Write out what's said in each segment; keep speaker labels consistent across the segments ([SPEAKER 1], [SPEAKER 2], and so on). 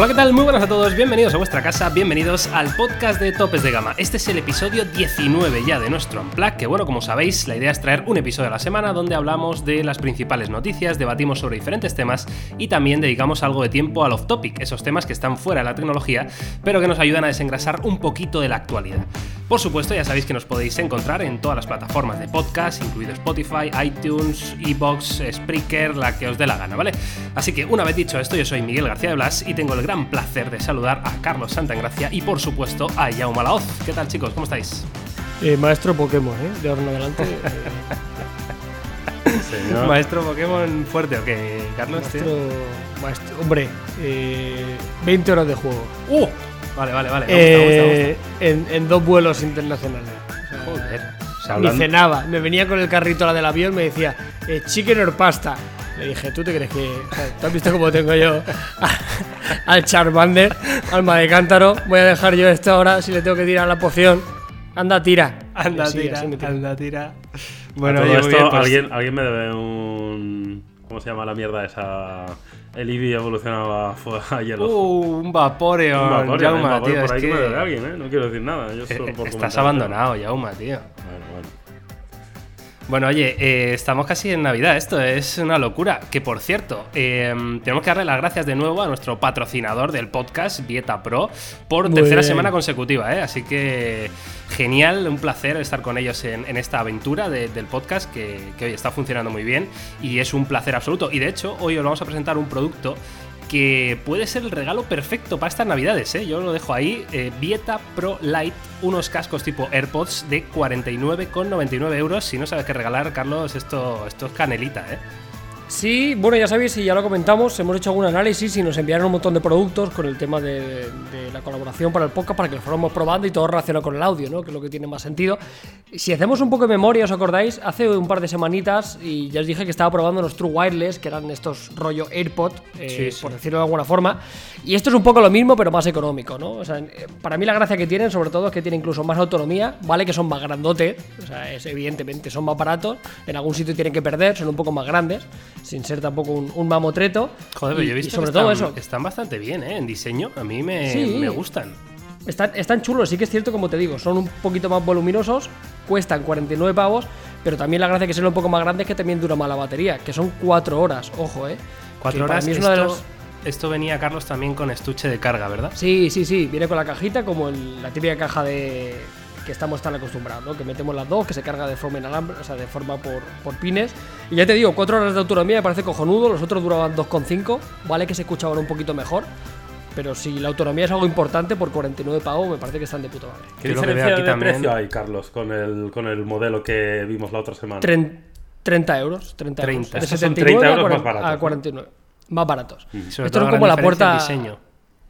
[SPEAKER 1] Hola, ¿qué tal? Muy buenas a todos, bienvenidos a vuestra casa, bienvenidos al podcast de Topes de Gama. Este es el episodio 19 ya de nuestro Unplug, que bueno, como sabéis, la idea es traer un episodio a la semana donde hablamos de las principales noticias, debatimos sobre diferentes temas y también dedicamos algo de tiempo al off-topic, esos temas que están fuera de la tecnología, pero que nos ayudan a desengrasar un poquito de la actualidad. Por supuesto, ya sabéis que nos podéis encontrar en todas las plataformas de podcast, incluido Spotify, iTunes, Evox, Spreaker, la que os dé la gana, ¿vale? Así que una vez dicho esto, yo soy Miguel García de Blas y tengo el gran placer de saludar a Carlos Santagracia y por supuesto a Jaume Laoz. ¿Qué tal chicos? ¿Cómo estáis?
[SPEAKER 2] Eh, maestro Pokémon, ¿eh? De ahora en adelante. eh,
[SPEAKER 1] Maestro Pokémon fuerte o qué, Carlos?
[SPEAKER 2] maestro, maestro- Hombre, eh, 20 horas de juego.
[SPEAKER 1] ¡Uh! Vale, vale, vale. me gusta, me gusta, me
[SPEAKER 2] Eh, en, en dos vuelos internacionales.
[SPEAKER 1] Joder. O sea,
[SPEAKER 2] Ni cenaba. Me venía con el carrito la del avión me decía, eh, chicken or pasta. Le dije, ¿tú te crees que.? ¿Tú has visto cómo tengo yo al Charmander, alma de cántaro? Voy a dejar yo esto ahora si le tengo que tirar la poción. Anda, tira.
[SPEAKER 1] Anda,
[SPEAKER 2] así,
[SPEAKER 1] tira,
[SPEAKER 2] así
[SPEAKER 1] anda, tira.
[SPEAKER 3] Bueno,
[SPEAKER 1] oye,
[SPEAKER 3] esto,
[SPEAKER 1] bien, pues-
[SPEAKER 3] alguien, alguien me debe un. ¿Cómo se llama la mierda esa? El Eevee evolucionaba a hielo.
[SPEAKER 1] Uh, un Vaporeon.
[SPEAKER 3] Un Vaporeon, un Vaporeon
[SPEAKER 1] tío,
[SPEAKER 3] por ahí
[SPEAKER 1] es
[SPEAKER 3] que me debe alguien, ¿eh? No quiero decir nada. Yo solo
[SPEAKER 1] Eh,
[SPEAKER 3] por
[SPEAKER 1] Estás abandonado, Jauma, tío.
[SPEAKER 3] Bueno, bueno.
[SPEAKER 1] Bueno, oye, eh, estamos casi en Navidad, esto es una locura. Que por cierto, eh, tenemos que darle las gracias de nuevo a nuestro patrocinador del podcast, Vieta Pro, por
[SPEAKER 2] Muy
[SPEAKER 1] tercera
[SPEAKER 2] bien.
[SPEAKER 1] semana consecutiva, ¿eh? Así que genial, un placer estar con ellos en, en esta aventura de- del podcast que, que hoy está funcionando muy bien y es un placer absoluto. Y de hecho, hoy os vamos a presentar un producto que puede ser el regalo perfecto para estas navidades, ¿eh? Yo lo dejo ahí, eh, Vieta Pro Lite, unos cascos tipo AirPods de 49,99 euros. Si no sabes qué regalar, Carlos, esto, esto es canelita, ¿eh?
[SPEAKER 2] Sí, bueno, ya sabéis, y ya lo comentamos, hemos hecho algún análisis y nos enviaron un montón de productos con el tema de, de la colaboración para el podcast para que lo fuéramos probando y todo relacionado con el audio, ¿no? Que es lo que tiene más sentido. Si hacemos un poco de memoria, ¿os acordáis? Hace un par de semanitas y ya os dije que estaba probando los True Wireless, que eran estos rollo AirPod, eh,
[SPEAKER 1] Sí, sí.
[SPEAKER 2] por decirlo de alguna forma. Y esto es un poco lo mismo, pero más económico, ¿no? O sea, eh, para mí la gracia que tienen, sobre todo, es que tienen incluso más autonomía, ¿vale? Que son más grandotes, o sea, es, evidentemente son más baratos, en algún sitio tienen que perder, son un poco más grandes, sin ser tampoco un, un mamotreto.
[SPEAKER 1] Joder, pero
[SPEAKER 2] Y-
[SPEAKER 1] yo he visto
[SPEAKER 2] sobre
[SPEAKER 1] que
[SPEAKER 2] todo
[SPEAKER 1] están,
[SPEAKER 2] eso.
[SPEAKER 1] están bastante bien, ¿eh? En diseño, a mí me,
[SPEAKER 2] Sí.
[SPEAKER 1] me gustan.
[SPEAKER 2] Están, están chulos, sí que es cierto, como te digo, son un poquito más voluminosos, cuestan 49 pavos, pero también la gracia que sean un poco más grandes es que también dura más la batería, que son 4 horas, ojo, eh.
[SPEAKER 1] Cuatro
[SPEAKER 2] Que para
[SPEAKER 1] horas,
[SPEAKER 2] mí es
[SPEAKER 1] esto,
[SPEAKER 2] de
[SPEAKER 1] venía, Carlos, también con estuche de carga, ¿verdad?
[SPEAKER 2] Sí, sí, sí, viene con la cajita como el- la típica caja de que estamos tan acostumbrados, ¿no? Que metemos las dos, que se carga de forma inalambre, o sea, de forma por, por pines. Y ya te digo, 4 horas de autonomía me parece cojonudo, los otros duraban 2,5, vale que se escuchaban un poquito mejor. Pero si la autonomía es algo importante, por 49 pavos me parece que están de puta madre.
[SPEAKER 3] ¿Qué
[SPEAKER 1] Yo lo que
[SPEAKER 3] diferencia
[SPEAKER 1] aquí
[SPEAKER 3] de
[SPEAKER 1] también-
[SPEAKER 3] precio hay, Carlos, con el, con el modelo que vimos la otra semana?
[SPEAKER 2] Tren- 30 euros. 30,
[SPEAKER 1] 30.
[SPEAKER 2] euros. De
[SPEAKER 3] Estos son
[SPEAKER 2] 79
[SPEAKER 3] 30
[SPEAKER 2] a,
[SPEAKER 3] euros más
[SPEAKER 2] 40
[SPEAKER 3] baratos,
[SPEAKER 2] a
[SPEAKER 3] ¿no?
[SPEAKER 2] 49. Más baratos.
[SPEAKER 1] Sobre
[SPEAKER 2] Esto es como la
[SPEAKER 1] diferencia
[SPEAKER 2] puerta.
[SPEAKER 1] diseño.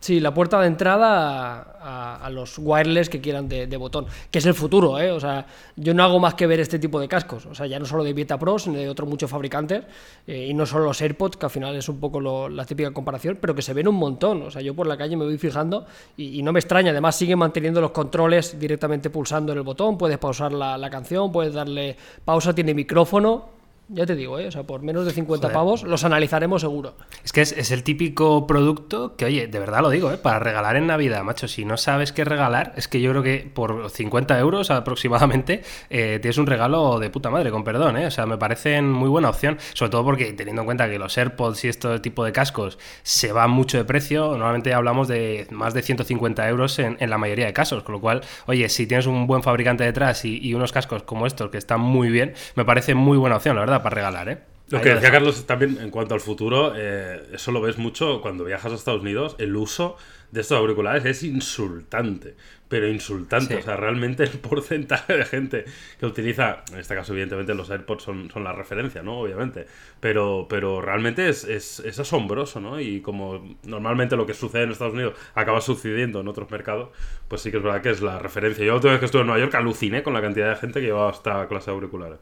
[SPEAKER 2] Sí, la puerta de entrada a, los wireless que quieran de, botón, que es el futuro, ¿eh? O sea, yo no hago más que ver este tipo de cascos, o sea, ya no solo de Vieta Pro, sino de otros muchos fabricantes, eh, y no solo los AirPods, que al final es un poco la típica comparación, pero que se ven un montón, o sea, yo por la calle me voy fijando y, no me extraña, además siguen manteniendo los controles directamente pulsando en el botón, puedes pausar la canción, puedes darle pausa, tiene micrófono. Ya te digo, ¿eh? o sea, por menos de 50
[SPEAKER 1] Joder.
[SPEAKER 2] pavos los analizaremos seguro.
[SPEAKER 1] Es que es, es el típico producto que, oye, de verdad lo digo, ¿eh? para regalar en Navidad, macho. Si no sabes qué regalar, es que yo creo que por 50 euros aproximadamente eh, tienes un regalo de puta madre, con perdón, ¿eh? O sea, me parecen muy buena opción. Sobre todo porque teniendo en cuenta que los AirPods y este tipo de cascos se van mucho de precio, normalmente hablamos de más de 150 euros en, en la mayoría de casos. Con lo cual, oye, si tienes un buen fabricante detrás y, y unos cascos como estos que están muy bien, me parece muy buena opción, la verdad, para regalar, ¿eh?
[SPEAKER 3] Lo
[SPEAKER 1] Ahí
[SPEAKER 3] que
[SPEAKER 1] lo
[SPEAKER 3] decía. Carlos también en cuanto al futuro, eh, eso lo ves mucho cuando viajas a Estados Unidos, el uso de estos auriculares es insultante, pero insultante,
[SPEAKER 1] Sí.
[SPEAKER 3] o sea, realmente el porcentaje de gente que utiliza, en este caso evidentemente los AirPods son, son la referencia, ¿no? Obviamente, pero, pero realmente es, es, es asombroso, ¿no? Y como normalmente lo que sucede en Estados Unidos acaba sucediendo en otros mercados, pues sí que es verdad que es la referencia. Yo la última vez que estuve en Nueva York aluciné con la cantidad de gente que llevaba esta clase de auriculares.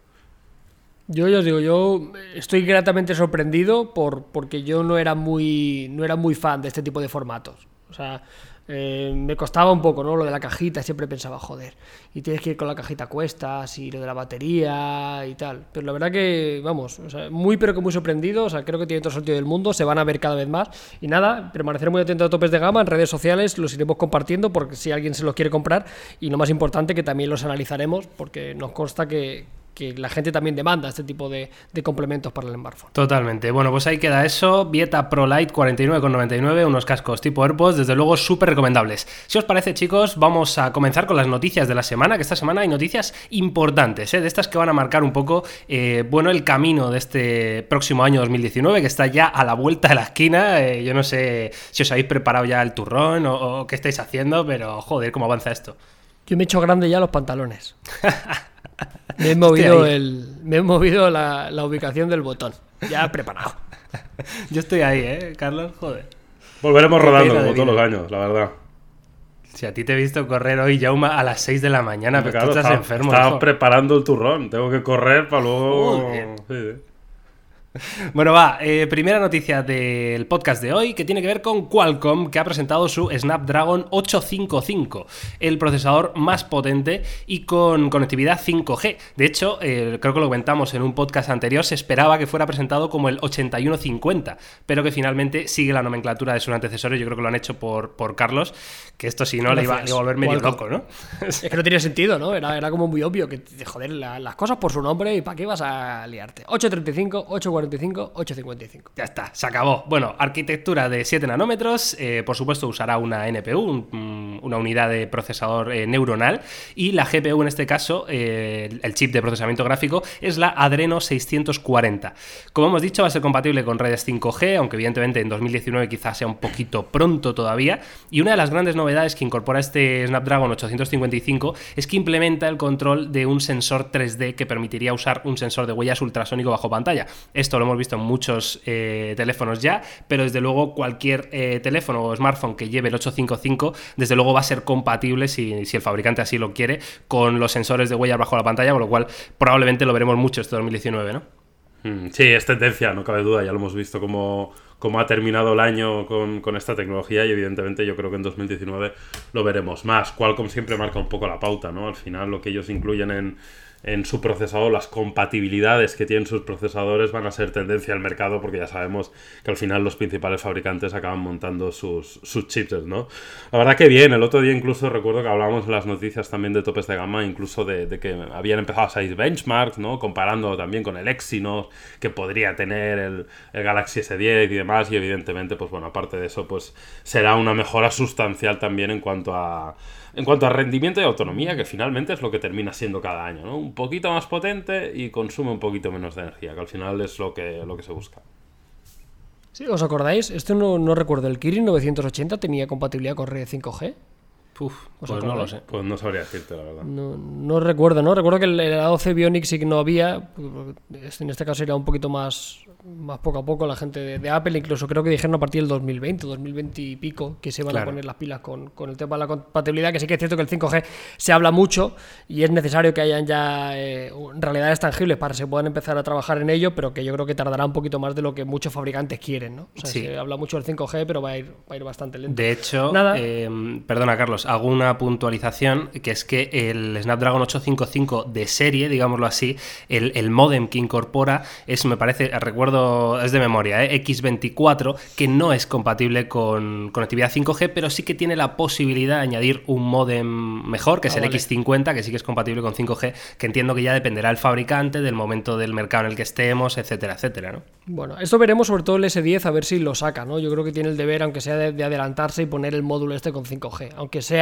[SPEAKER 2] Yo ya os digo, yo estoy gratamente sorprendido por, porque yo no era muy no era muy fan de este tipo de formatos. O sea, eh, me costaba un poco, ¿no? Lo de la cajita, siempre pensaba, joder, y tienes que ir con la cajita a cuestas, y lo de la batería y tal. Pero la verdad que, vamos, o sea, muy pero que muy sorprendido, o sea, creo que tiene todo el sentido del mundo, se van a ver cada vez más. Y nada, permanecer muy atento a topes de gama, en redes sociales los iremos compartiendo porque si alguien se los quiere comprar, y lo más importante que también los analizaremos, porque nos consta que, que la gente también demanda este tipo de, de complementos para el smartphone.
[SPEAKER 1] Totalmente. Bueno, pues ahí queda eso. Vieta Pro Lite 49,99, unos cascos tipo AirPods, desde luego súper recomendables. Si os parece, chicos, vamos a comenzar con las noticias de la semana, que esta semana hay noticias importantes, ¿eh? de estas que van a marcar un poco, eh, bueno, el camino de este próximo año 2019, que está ya a la vuelta de la esquina. Eh, yo no sé si os habéis preparado ya el turrón o, o qué estáis haciendo, pero joder, cómo avanza esto.
[SPEAKER 2] Yo me he hecho grande ya los pantalones. Me he movido, el, me he movido la, la ubicación del botón. Ya preparado.
[SPEAKER 1] Yo estoy ahí, ¿eh, Carlos? Joder.
[SPEAKER 3] Volveremos rodando como todos los años, la verdad.
[SPEAKER 1] Si a ti te he visto correr hoy, Jauma, a las 6 de la mañana, pero
[SPEAKER 3] Claro,
[SPEAKER 1] tú estás
[SPEAKER 3] estaba,
[SPEAKER 1] enfermo.
[SPEAKER 3] estaba
[SPEAKER 1] hijo.
[SPEAKER 3] preparando el turrón. Tengo que correr para luego. Sí, sí.
[SPEAKER 1] Bueno, va, eh, primera noticia del podcast de hoy que tiene que ver con Qualcomm, que ha presentado su Snapdragon 855, el procesador más potente y con conectividad 5G. De hecho, eh, creo que lo comentamos en un podcast anterior, se esperaba que fuera presentado como el 8150, pero que finalmente sigue la nomenclatura de sus antecesores. Yo creo que lo han hecho por, por Carlos, que esto si no le iba, le iba a volver medio
[SPEAKER 2] Qualcomm.
[SPEAKER 1] loco, ¿no?
[SPEAKER 2] Es que no tiene sentido, ¿no? Era, era como muy obvio que, joder, la- las cosas por su nombre y para qué vas a liarte. 835, 845, 855.
[SPEAKER 1] Ya está, se acabó. Bueno, arquitectura de 7 nanómetros, eh, por supuesto usará una NPU, mm, una unidad de procesador eh, neuronal, y la GPU en este caso, eh, el- el chip de procesamiento gráfico, es la Adreno 640. Como hemos dicho, va a ser compatible con redes 5G, aunque evidentemente en 2019 quizás sea un poquito pronto todavía, y una de las grandes novedades que incorpora este Snapdragon 855 es que implementa el control de un sensor 3D que permitiría usar un sensor de huellas ultrasónico bajo pantalla. Esto lo hemos visto en muchos eh, teléfonos ya, pero desde luego cualquier eh, teléfono o smartphone que lleve el 855, desde luego va a ser compatible, si, el fabricante así lo quiere, con los sensores de huellas bajo la pantalla, con lo cual probablemente lo veremos mucho este 2019, ¿no?
[SPEAKER 3] Mm, Sí, es tendencia, no cabe duda. Ya lo hemos visto cómo ha terminado el año con, con esta tecnología y evidentemente yo creo que en 2019 lo veremos más. Qualcomm siempre marca un poco la pauta, ¿no? Al final lo que ellos incluyen en, en su procesador, las compatibilidades que tienen sus procesadores van a ser tendencia al mercado porque ya sabemos que al final los principales fabricantes acaban montando sus, sus chips, ¿no? La verdad que bien, el otro día incluso recuerdo que hablábamos en las noticias también de topes de gama, incluso de, que habían empezado a salir benchmarks, ¿no? Comparando también con el Exynos que podría tener el, el Galaxy S10 y demás y evidentemente, pues bueno, aparte de eso, pues será una mejora sustancial también en cuanto a en cuanto a rendimiento y autonomía, que finalmente es lo que termina siendo cada año, ¿no? Un poquito más potente y consume un poquito menos de energía, que al final es lo que, lo que se busca.
[SPEAKER 2] Sí, ¿Os acordáis? Esto no, no recuerdo. ¿El Kirin 980 tenía compatibilidad con red 5G?
[SPEAKER 1] Uf,
[SPEAKER 2] ¿Os
[SPEAKER 1] pues no lo sé.
[SPEAKER 3] Pues no sabría decirte, la verdad.
[SPEAKER 2] No, no recuerdo, ¿no? Recuerdo que el, el A12 Bionic sí que no había. este- En este caso era un poquito más, más poco a poco la gente de, de Apple. Incluso creo que dijeron a partir del 2020, 2020 y pico, que se van
[SPEAKER 1] Claro.
[SPEAKER 2] a poner las pilas con, con el tema de la compatibilidad. Que sí que es cierto que el 5G se habla mucho y es necesario que hayan ya eh, realidades tangibles para que se puedan empezar a trabajar en ello, pero que yo creo que tardará un poquito más de lo que muchos fabricantes quieren, ¿no? O sea,
[SPEAKER 1] Sí.
[SPEAKER 2] se habla mucho del 5G, pero va a ir, va a ir bastante lento.
[SPEAKER 1] De hecho,
[SPEAKER 2] Nada.
[SPEAKER 1] eh, perdona Carlos, hago una puntualización que es que el Snapdragon 855 de serie, digámoslo así, el, el modem que incorpora es, me parece, recuerdo, es de memoria, ¿eh? X24, que no es compatible con conectividad 5G, pero sí que tiene la posibilidad de añadir un modem mejor, que es
[SPEAKER 2] Ah,
[SPEAKER 1] el
[SPEAKER 2] vale.
[SPEAKER 1] X50, que sí que es compatible con 5G, que entiendo que ya dependerá del fabricante, del momento del mercado en el que estemos, etcétera, etcétera, ¿no?
[SPEAKER 2] Bueno, esto veremos sobre todo el S10 a ver si lo saca, ¿no? Yo creo que tiene el deber, aunque sea de, de adelantarse y poner el módulo este con 5G. Aunque sea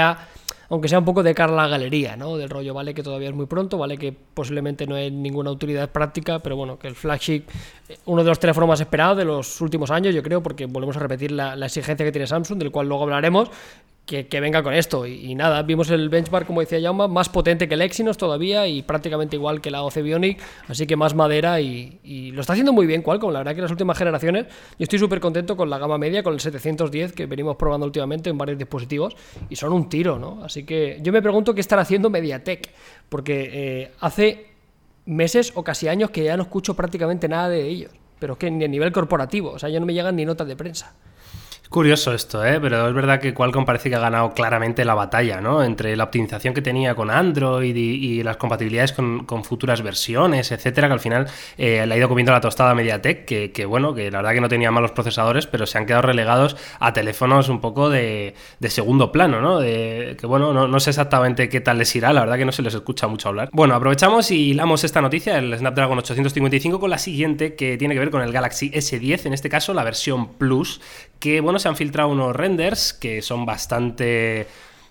[SPEAKER 2] aunque sea un poco de cara a la galería, ¿no? Del rollo, vale que todavía es muy pronto, vale que posiblemente no hay ninguna utilidad práctica, pero bueno, que el flagship, eh, uno de los teléfonos más esperados de los últimos años, yo creo, porque volvemos a repetir la exigencia que tiene Samsung, del cual luego hablaremos, que, venga con esto. Y, nada, vimos el benchmark, como decía Jauma, más potente que el Exynos todavía y prácticamente igual que la OC Bionic, así que más madera y, y lo está haciendo muy bien Qualcomm. La verdad que en las últimas generaciones yo estoy súper contento con la gama media, con el 710 que venimos probando últimamente en varios dispositivos y son un tiro, ¿no? Así que yo me pregunto qué estará haciendo MediaTek, porque eh, hace meses o casi años que ya no escucho prácticamente nada de ellos, pero es que ni a nivel corporativo, o sea, ya no me llegan ni notas de prensa.
[SPEAKER 1] Curioso esto, ¿eh? pero es verdad que Qualcomm parece que ha ganado claramente la batalla, ¿no? Entre la optimización que tenía con Android y, las compatibilidades con, futuras versiones, etcétera, que al final eh, le ha ido comiendo la tostada a MediaTek, que, bueno, que la verdad que no tenía malos procesadores, pero se han quedado relegados a teléfonos un poco de, de segundo plano, ¿no? Que bueno, no, no, sé exactamente qué tal les irá, la verdad que no se les escucha mucho hablar. Bueno, aprovechamos y hilamos esta noticia, el Snapdragon 855, con la siguiente que tiene que ver con el Galaxy S10, en este caso la versión Plus, que bueno, se han filtrado unos renders que son bastante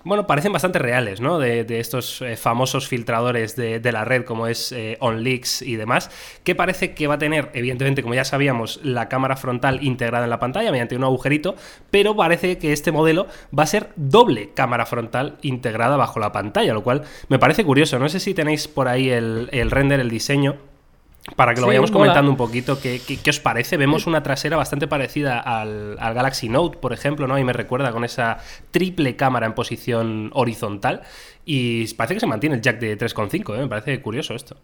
[SPEAKER 1] bueno, parecen bastante reales, ¿no? De, estos eh, famosos filtradores de, la red como es eh, OnLeaks y demás, que parece que va a tener, evidentemente, como ya sabíamos, la cámara frontal integrada en la pantalla mediante un agujerito, pero parece que este modelo va a ser doble cámara frontal integrada bajo la pantalla, lo cual me parece curioso. No sé si tenéis por ahí el render, el diseño. Para que lo sí, vayamos comentando un poquito, ¿qué, ¿qué, qué, os parece? Vemos una trasera bastante parecida al, al, Galaxy Note, por ejemplo, ¿no? Y me recuerda con esa triple cámara en posición horizontal. Y parece que se mantiene el jack de 3.5, ¿eh? Me parece curioso esto.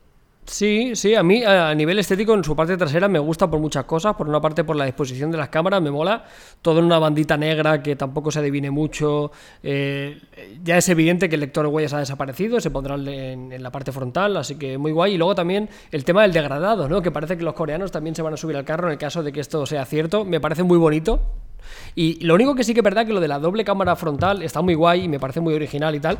[SPEAKER 2] Sí, sí, a mí a nivel estético en su parte trasera me gusta por muchas cosas. Por una parte por la disposición de las cámaras, me mola. Todo en una bandita negra que tampoco se adivine mucho. Eh, ya es evidente que el lector huellas ha desaparecido, se pondrá en, en, la parte frontal, así que muy guay. Y luego también el tema del degradado, ¿no? Que parece que los coreanos también se van a subir al carro en el caso de que esto sea cierto. Me parece muy bonito. Y lo único que sí que es verdad que lo de la doble cámara frontal está muy guay y me parece muy original y tal.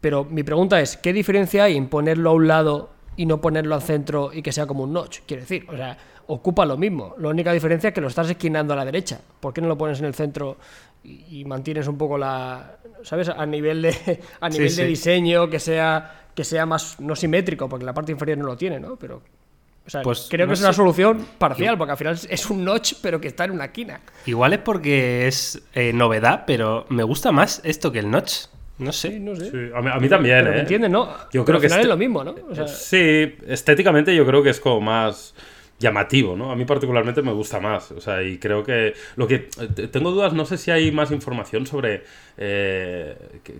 [SPEAKER 2] Pero mi pregunta es, ¿qué diferencia hay en ponerlo a un lado y no ponerlo al centro y que sea como un notch. Quiero decir, o sea, ocupa lo mismo. La única diferencia es que lo estás esquinando a la derecha. ¿Por qué no lo pones en el centro y, y mantienes un poco la. ¿Sabes? A nivel de, a nivel sí, de sí. diseño, que sea, que sea más no simétrico, porque la parte inferior no lo tiene, ¿no? Pero. O sea, pues creo no que es una solución parcial, porque al final es un notch, pero que está en una esquina.
[SPEAKER 1] Igual es porque es eh, novedad, pero me gusta más esto que el notch. No sé.
[SPEAKER 2] No sé.
[SPEAKER 3] Sí, a, mí, a, mí, también,
[SPEAKER 2] pero
[SPEAKER 3] ¿eh?
[SPEAKER 2] entiendes, ¿no?
[SPEAKER 3] Yo creo
[SPEAKER 2] al
[SPEAKER 3] que
[SPEAKER 2] final
[SPEAKER 3] este...
[SPEAKER 2] es lo mismo, ¿no? O sea...
[SPEAKER 3] Sí, estéticamente yo creo que es como más llamativo, ¿no? A mí particularmente me gusta más, o sea, y creo que lo que tengo dudas, no sé si hay más información sobre eh,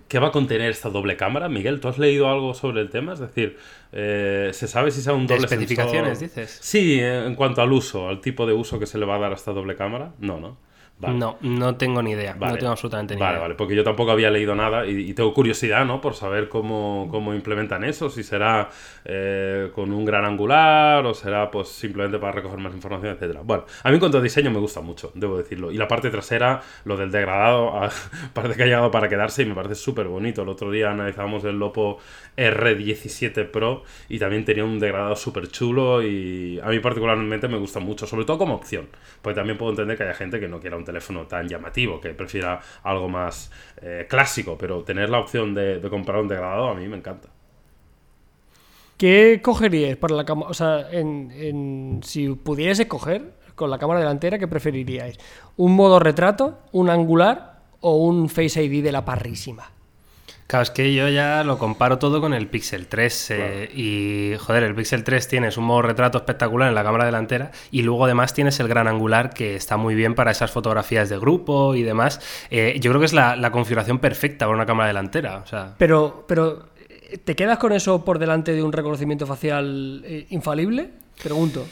[SPEAKER 3] qué va a contener esta doble cámara. Miguel, ¿tú has leído algo sobre el tema? Es decir, eh, ¿se sabe si sea un doble
[SPEAKER 1] especificaciones,
[SPEAKER 3] sensor?
[SPEAKER 1] dices?
[SPEAKER 3] Sí, en cuanto al uso, al tipo de uso que se le va a dar a esta doble cámara, no, ¿no?
[SPEAKER 1] Vale. No, no tengo ni idea.
[SPEAKER 3] Vale.
[SPEAKER 1] No tengo absolutamente ni
[SPEAKER 3] vale,
[SPEAKER 1] idea.
[SPEAKER 3] Vale, porque yo tampoco había leído nada y, y, tengo curiosidad, ¿no? Por saber cómo, cómo implementan eso, si será eh, con un gran angular o será pues simplemente para recoger más información, etcétera. Bueno, a mí en cuanto a diseño me gusta mucho, debo decirlo. Y la parte trasera, lo del degradado, parece que ha llegado para quedarse y me parece súper bonito. El otro día analizábamos el Lopo R17 Pro y también tenía un degradado súper chulo y a mí particularmente me gusta mucho, sobre todo como opción. Porque también puedo entender que haya gente que no quiera un teléfono tan llamativo, que prefiera algo más eh, clásico, pero tener la opción de, comprar un degradado a mí me encanta.
[SPEAKER 2] ¿Qué cogeríais para la cámara? O sea, si pudierais escoger con la cámara delantera, ¿qué preferiríais? ¿Un modo retrato, un angular o un Face ID de la parrísima?
[SPEAKER 1] Claro, es que yo ya lo comparo todo con el Pixel 3 eh, y, joder, el Pixel 3 tienes un modo retrato espectacular en la cámara delantera y luego además tienes el gran angular que está muy bien para esas fotografías de grupo y demás. Eh, yo creo que es la, la, configuración perfecta para una cámara delantera. O sea.
[SPEAKER 2] Pero, pero, ¿te quedas con eso por delante de un reconocimiento facial eh, infalible? Pregunto.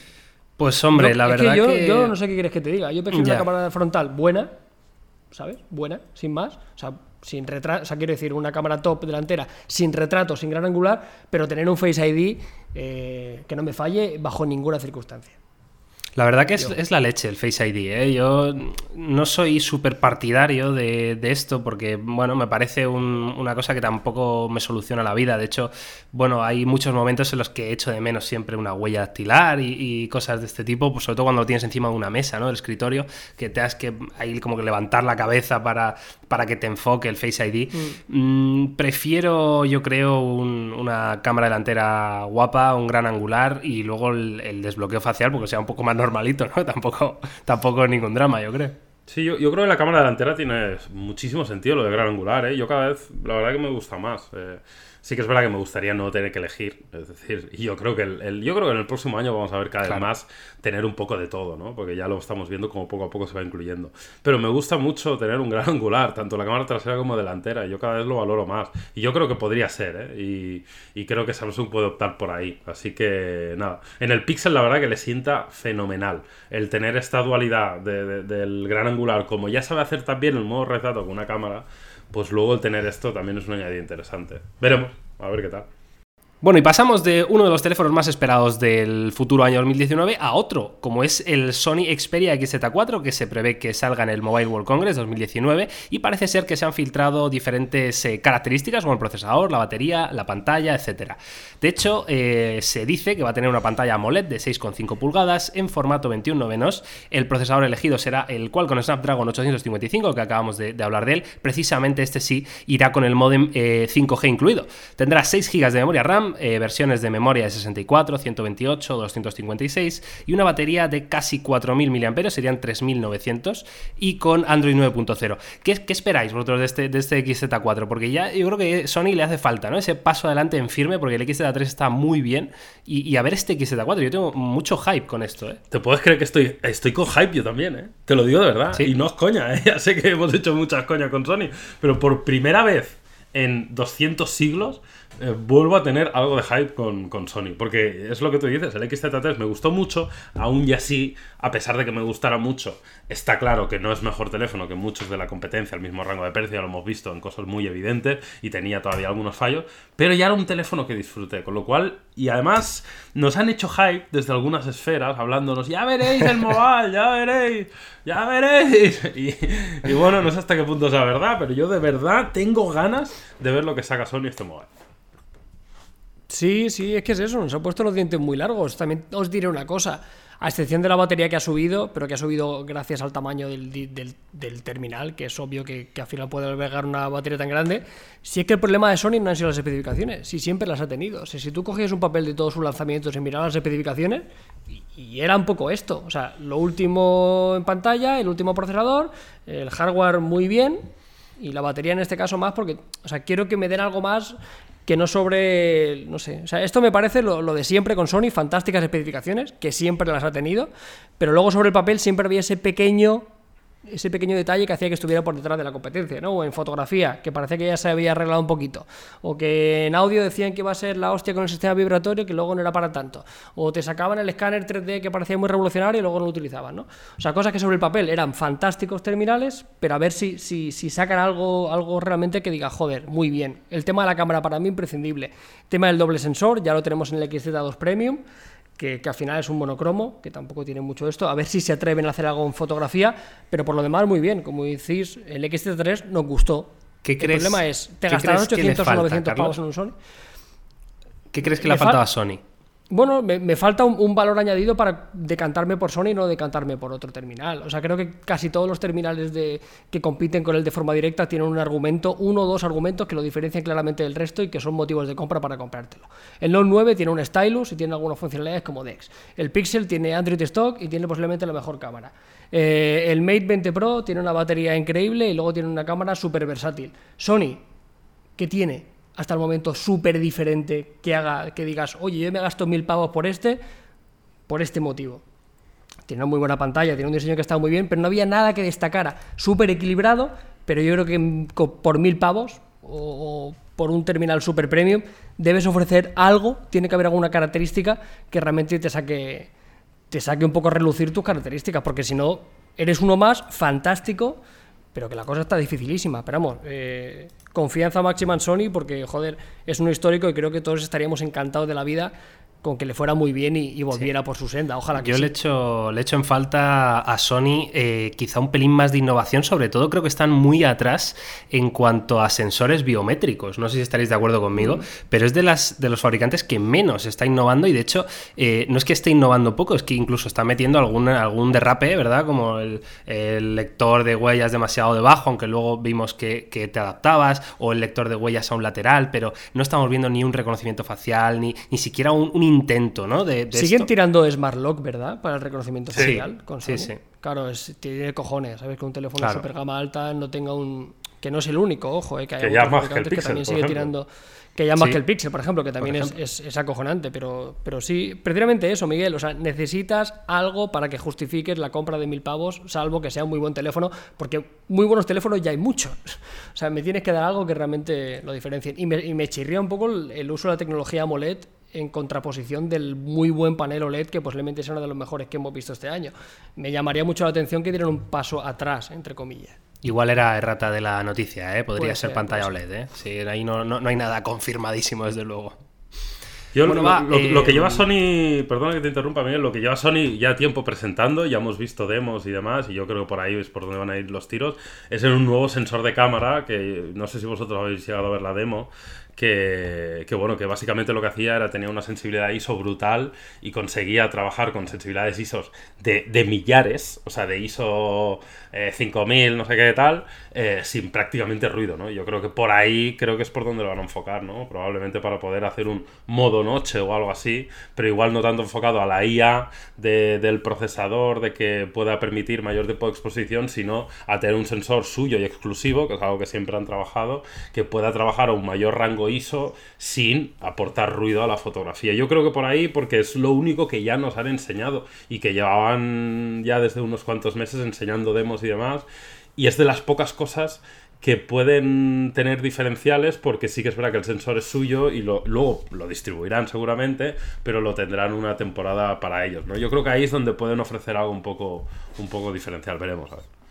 [SPEAKER 1] Pues hombre,
[SPEAKER 2] no,
[SPEAKER 1] la verdad
[SPEAKER 2] que yo,
[SPEAKER 1] que...
[SPEAKER 2] yo no sé qué quieres que te diga. Yo prefiero ya. una cámara frontal buena, ¿sabes? Buena, sin más. O sea, sin retrato, o sea, quiero decir, una cámara top delantera sin retrato, sin gran angular, pero tener un Face ID eh, que no me falle bajo ninguna circunstancia.
[SPEAKER 1] La verdad que es, la leche el Face ID. ¿eh? Yo no soy súper partidario de, esto porque, bueno, me parece una cosa que tampoco me soluciona la vida. De hecho, bueno, hay muchos momentos en los que echo de menos siempre una huella dactilar y, cosas de este tipo, pues sobre todo cuando lo tienes encima de una mesa, ¿no? El escritorio, que te has que ahí como que levantar la cabeza para, para que te enfoque el Face ID. Mm. Mm, prefiero, yo creo, una cámara delantera guapa, un gran angular y luego el, desbloqueo facial porque sea un poco más normalito, ¿no? Tampoco, tampoco ningún drama, yo creo.
[SPEAKER 3] Sí, yo, creo que la cámara delantera tiene muchísimo sentido lo de gran angular, ¿eh? Yo cada vez, la verdad que me gusta más. Eh sí que es verdad que me gustaría no tener que elegir. Es decir, yo creo que el, yo creo que en el próximo año vamos a ver cada vez más tener un poco de todo, ¿no? Porque ya lo estamos viendo como poco a poco se va incluyendo. Pero me gusta mucho tener un gran angular, tanto la cámara trasera como delantera. Yo cada vez lo valoro más. Y yo creo que podría ser, ¿eh? Y, y creo que Samsung puede optar por ahí. Así que nada. En el Pixel la verdad que le sienta fenomenal. El tener esta dualidad del gran angular, como ya sabe hacer también el modo retrato con una cámara pues luego el tener esto también es un añadido interesante. Veremos, a ver qué tal.
[SPEAKER 1] Bueno, y pasamos de uno de los teléfonos más esperados del futuro año 2019 a otro, como es el Sony Xperia XZ4, que se prevé que salga en el Mobile World Congress 2019, y parece ser que se han filtrado diferentes eh, características como el procesador, la batería, la pantalla, etc. De hecho, eh, se dice que va a tener una pantalla AMOLED de 6,5 pulgadas en formato 21 novenos. El procesador elegido será el Qualcomm Snapdragon 855, que acabamos de, hablar de él. Precisamente este sí irá con el modem 5G eh, incluido. Tendrá 6 GB de memoria RAM eh, versiones de memoria de 64, 128, 256 y una batería de casi 4.000 mAh, serían 3.900 y con Android 9.0. ¿Qué, ¿Qué, esperáis vosotros de este, de este XZ4? Porque ya yo creo que Sony le hace falta, ¿no? Ese paso adelante en firme porque el XZ3 está muy bien y, a ver este XZ4, yo tengo mucho hype con esto, ¿eh?
[SPEAKER 3] Te puedes creer que estoy, estoy con hype yo también, ¿eh? Te lo digo de verdad. Y no es coña, ¿eh? Ya sé que hemos hecho muchas coñas con Sony, pero por primera vez en 200 siglos eh, vuelvo a tener algo de hype con, con, Sony. Porque es lo que tú dices, el XZ3 me gustó mucho, aún y así, a pesar de que me gustara mucho, está claro que no es mejor teléfono que muchos de la competencia, el mismo rango de precio, lo hemos visto en cosas muy evidentes y tenía todavía algunos fallos, pero ya era un teléfono que disfruté, con lo cual, y además nos han hecho hype desde algunas esferas, hablándonos, ya veréis el mobile, ya veréis, ya veréis. Y, y bueno, no sé hasta qué punto es la verdad, pero yo de verdad tengo ganas de ver lo que saca Sony este mobile.
[SPEAKER 2] Sí, sí, es que es eso, nos ha puesto los dientes muy largos. También os diré una cosa, a excepción de la batería que ha subido, pero que ha subido gracias al tamaño del, terminal, que es obvio que, al final puede albergar una batería tan grande, sí es que el problema de Sony no han sido las especificaciones, sí siempre las ha tenido. O sea, si tú cogías un papel de todos sus lanzamientos y mirabas las especificaciones, y, era un poco esto, o sea, lo último en pantalla, el último procesador, el hardware muy bien, y la batería en este caso más porque, o sea, quiero que me den algo más que no sobre, no sé, o sea, esto me parece lo, lo, de siempre con Sony, fantásticas especificaciones, que siempre las ha tenido, pero luego sobre el papel siempre había ese pequeño ese pequeño detalle que hacía que estuviera por detrás de la competencia, ¿no? O en fotografía, que parecía que ya se había arreglado un poquito. O que en audio decían que iba a ser la hostia con el sistema vibratorio, que luego no era para tanto. O te sacaban el escáner 3D que parecía muy revolucionario y luego no lo utilizaban, ¿no? O sea, cosas que sobre el papel eran fantásticos terminales, pero a ver si, si, si sacan algo, algo realmente que diga, joder, muy bien. El tema de la cámara para mí imprescindible. El tema del doble sensor, ya lo tenemos en el XZ2 Premium que, al final es un monocromo, que tampoco tiene mucho esto. A ver si se atreven a hacer algo en fotografía, pero por lo demás muy bien. Como decís, el X3 nos gustó. ¿Qué el problema es, te gastaron 800 o 900 pavos en un Sony.
[SPEAKER 1] ¿Qué crees que le, ha faltado a Sony?
[SPEAKER 2] Bueno, me, falta un, valor añadido para decantarme por Sony y no decantarme por otro terminal. O sea, creo que casi todos los terminales de, que compiten con él de forma directa tienen un argumento, uno o dos argumentos que lo diferencian claramente del resto y que son motivos de compra para comprártelo. El Note 9 tiene un stylus y tiene algunas funcionalidades como DeX. El Pixel tiene Android Stock y tiene posiblemente la mejor cámara. Eh, el Mate 20 Pro tiene una batería increíble y luego tiene una cámara súper versátil. Sony, ¿qué tiene? Hasta el momento súper diferente que haga que digas, oye, yo me gasto mil pavos por este, por este motivo. Tiene una muy buena pantalla, tiene un diseño que está muy bien, pero no había nada que destacara. Súper equilibrado, pero yo creo que por mil pavos o, por un terminal super premium debes ofrecer algo, tiene que haber alguna característica que realmente te saque, te saque un poco a relucir tus características, porque si no, eres uno más fantástico pero que la cosa está dificilísima. Esperamos, eh, confianza máxima en Sony porque, joder, es un histórico y creo que todos estaríamos encantados de la vida con que le fuera muy bien y, volviera por su senda. Ojalá que
[SPEAKER 1] Yo le, echo, le echo en falta a Sony eh, quizá un pelín más de innovación, sobre todo creo que están muy atrás en cuanto a sensores biométricos. No sé si estaréis de acuerdo conmigo, mm. pero es de, las, de los fabricantes que menos está innovando y de hecho eh, no es que esté innovando poco, es que incluso está metiendo algún, algún derrape, ¿verdad? Como el, lector de huellas demasiado debajo, aunque luego vimos que, te adaptabas, o el lector de huellas a un lateral, pero no estamos viendo ni un reconocimiento facial, ni, ni siquiera un, un intento, ¿no? De,
[SPEAKER 2] Siguen tirando Smart Lock, ¿verdad? Para el reconocimiento facial. Con sí, sí. Claro, es, tiene cojones, ¿sabes? Que un teléfono de super gama alta no tenga un. Que no es el único, ojo, ¿eh? que hay
[SPEAKER 3] que ya más que, el Pixel,
[SPEAKER 2] que también sigue tirando que ya más que el Pixel, por ejemplo, que también es, es, acojonante, pero, pero sí, precisamente eso, Miguel, o sea, necesitas algo para que justifiques la compra de mil pavos, salvo que sea un muy buen teléfono, porque muy buenos teléfonos ya hay muchos. O sea, me tienes que dar algo que realmente lo diferencie. Y me, y me chirría un poco el, uso de la tecnología AMOLED en contraposición del muy buen panel OLED que posiblemente es uno de los mejores que hemos visto este año. Me llamaría mucho la atención que dieran un paso atrás, entre comillas.
[SPEAKER 1] Igual era errata de la noticia, ¿eh? podría ser, pantalla OLED. ¿eh? Sí, ahí no, no, hay nada confirmadísimo, desde luego.
[SPEAKER 3] Yo lo, lo, que lleva eh, Sony, perdona que te interrumpa, Miguel, lo que lleva Sony ya tiempo presentando, ya hemos visto demos y demás, y yo creo que por ahí es por donde van a ir los tiros, es en un nuevo sensor de cámara, que no sé si vosotros habéis llegado a ver la demo, que, bueno, que básicamente lo que hacía era tener una sensibilidad ISO brutal y conseguía trabajar con sensibilidades ISO de, de millares, o sea, de ISO 5000, eh, no sé qué tal, eh, sin prácticamente ruido, ¿no? Yo creo que por ahí creo que es por donde lo van a enfocar, ¿no? Probablemente para poder hacer un modo noche o algo así, pero igual no tanto enfocado a la IA del procesador, de que pueda permitir mayor tipo de exposición, sino a tener un sensor suyo y exclusivo, que es algo que siempre han trabajado, que pueda trabajar a un mayor rango ISO sin aportar ruido a la fotografía. Yo creo que por ahí, porque es lo único que ya nos han enseñado y que llevaban ya desde unos cuantos meses enseñando demos y demás. Y es de las pocas cosas que pueden tener diferenciales porque sí que es verdad que el sensor es suyo y luego lo distribuirán seguramente, pero lo tendrán una temporada para ellos, ¿no? Yo creo que ahí es donde pueden ofrecer algo un poco, un poco diferencial, veremos. A ver.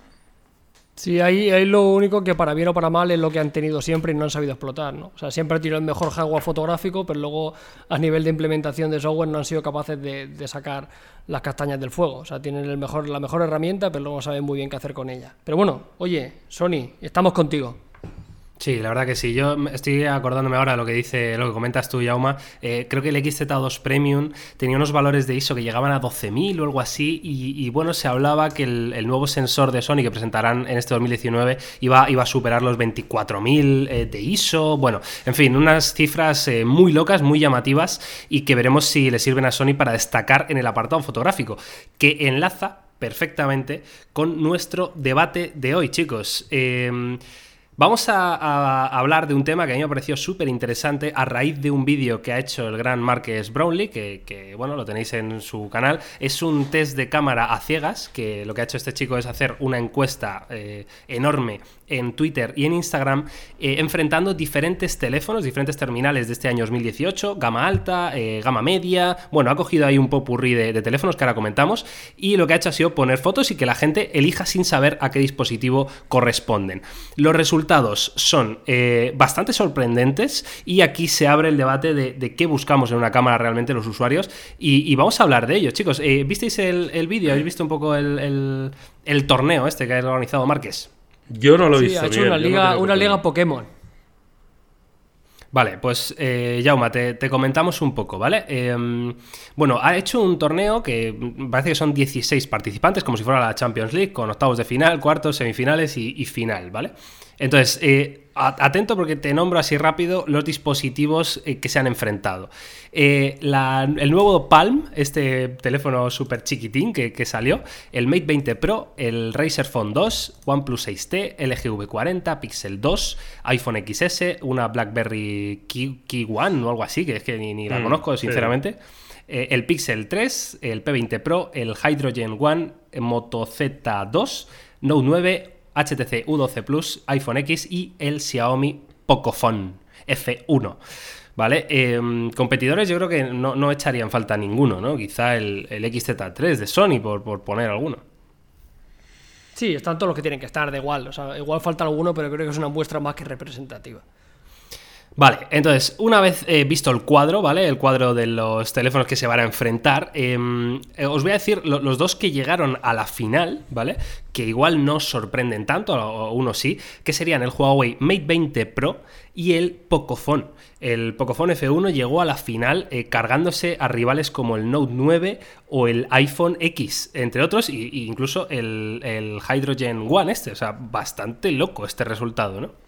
[SPEAKER 2] Sí, ahí, ahí lo único que para bien o para mal es lo que han tenido siempre y no han sabido explotar, ¿no? O sea, siempre han tirado el mejor hardware fotográfico, pero luego a nivel de implementación de software no han sido capaces de, sacar las castañas del fuego. O sea, tienen el mejor, la mejor herramienta, pero luego saben muy bien qué hacer con ella. Pero bueno, oye, Sony, estamos contigo.
[SPEAKER 1] Sí, la verdad que sí. Yo estoy acordándome ahora de lo que dice, lo que comentas tú, Yauma. Eh, creo que el XZ2 Premium tenía unos valores de ISO que llegaban a 12.000 o algo así. Y, bueno, se hablaba que el, nuevo sensor de Sony que presentarán en este 2019 iba, iba a superar los 24.000 eh, de ISO. Bueno, en fin, unas cifras eh, muy locas, muy llamativas y que veremos si le sirven a Sony para destacar en el apartado fotográfico, que enlaza perfectamente con nuestro debate de hoy, chicos. Vamos a, hablar de un tema que a mí me pareció súper interesante a raíz de un vídeo que ha hecho el gran Marques Brownlee, que, bueno, lo tenéis en su canal. Es un test de cámara a ciegas, que lo que ha hecho este chico es hacer una encuesta eh, enorme en Twitter y en Instagram, eh, enfrentando diferentes teléfonos, diferentes terminales de este año 2018, gama alta, eh, gama media. Bueno, ha cogido ahí un popurrí de teléfonos que ahora comentamos, y lo que ha hecho ha sido poner fotos y que la gente elija sin saber a qué dispositivo corresponden. Los resultados son eh, bastante sorprendentes y aquí se abre el debate de, qué buscamos en una cámara realmente los usuarios y, vamos a hablar de ello, chicos. Eh, ¿Visteis el, vídeo? ¿Habéis visto un poco el, torneo este que ha organizado Márquez?
[SPEAKER 3] Yo no lo he visto.
[SPEAKER 2] Ha hecho una, liga, una liga Pokémon.
[SPEAKER 1] Vale, pues eh, Jauma, te, comentamos un poco, ¿vale? Em, bueno, ha hecho un torneo que parece que son 16 participantes, como si fuera la Champions League, con octavos de final, cuartos, semifinales y, y final, ¿vale? Entonces, eh, atento porque te nombro así rápido los dispositivos eh, que se han enfrentado. Eh, el nuevo Palm, este teléfono súper chiquitín que, salió, el Mate 20 Pro, el Razer Phone 2, OnePlus 6T, LG V40, Pixel 2, iPhone XS, una BlackBerry Key, One o algo así, que es que ni, la mm, conozco, sinceramente. el Pixel 3, el P20 Pro, el Hydrogen One, Moto Z2, Note 9, HTC U12 Plus, iPhone X y el Xiaomi Pocophone F1. ¿Vale? Em, competidores yo creo que no, echarían falta ninguno, ¿no? Quizá el, XZ3 de Sony, por, por, poner alguno.
[SPEAKER 2] Sí, están todos los que tienen que estar, de igual. O sea, igual falta alguno, pero creo que es una muestra más que representativa.
[SPEAKER 1] Vale, entonces, una vez eh, visto el cuadro, ¿vale? El cuadro de los teléfonos que se van a enfrentar, em, eh, os voy a decir lo- los dos que llegaron a la final, ¿vale? Que igual no sorprenden tanto, o uno sí, que serían el Huawei Mate 20 Pro y el Pocophone. El Pocophone F1 llegó a la final eh, cargándose a rivales como el Note 9 o el iPhone X, entre otros, y incluso el, el Hydrogen One este. O sea, bastante loco este resultado, ¿no?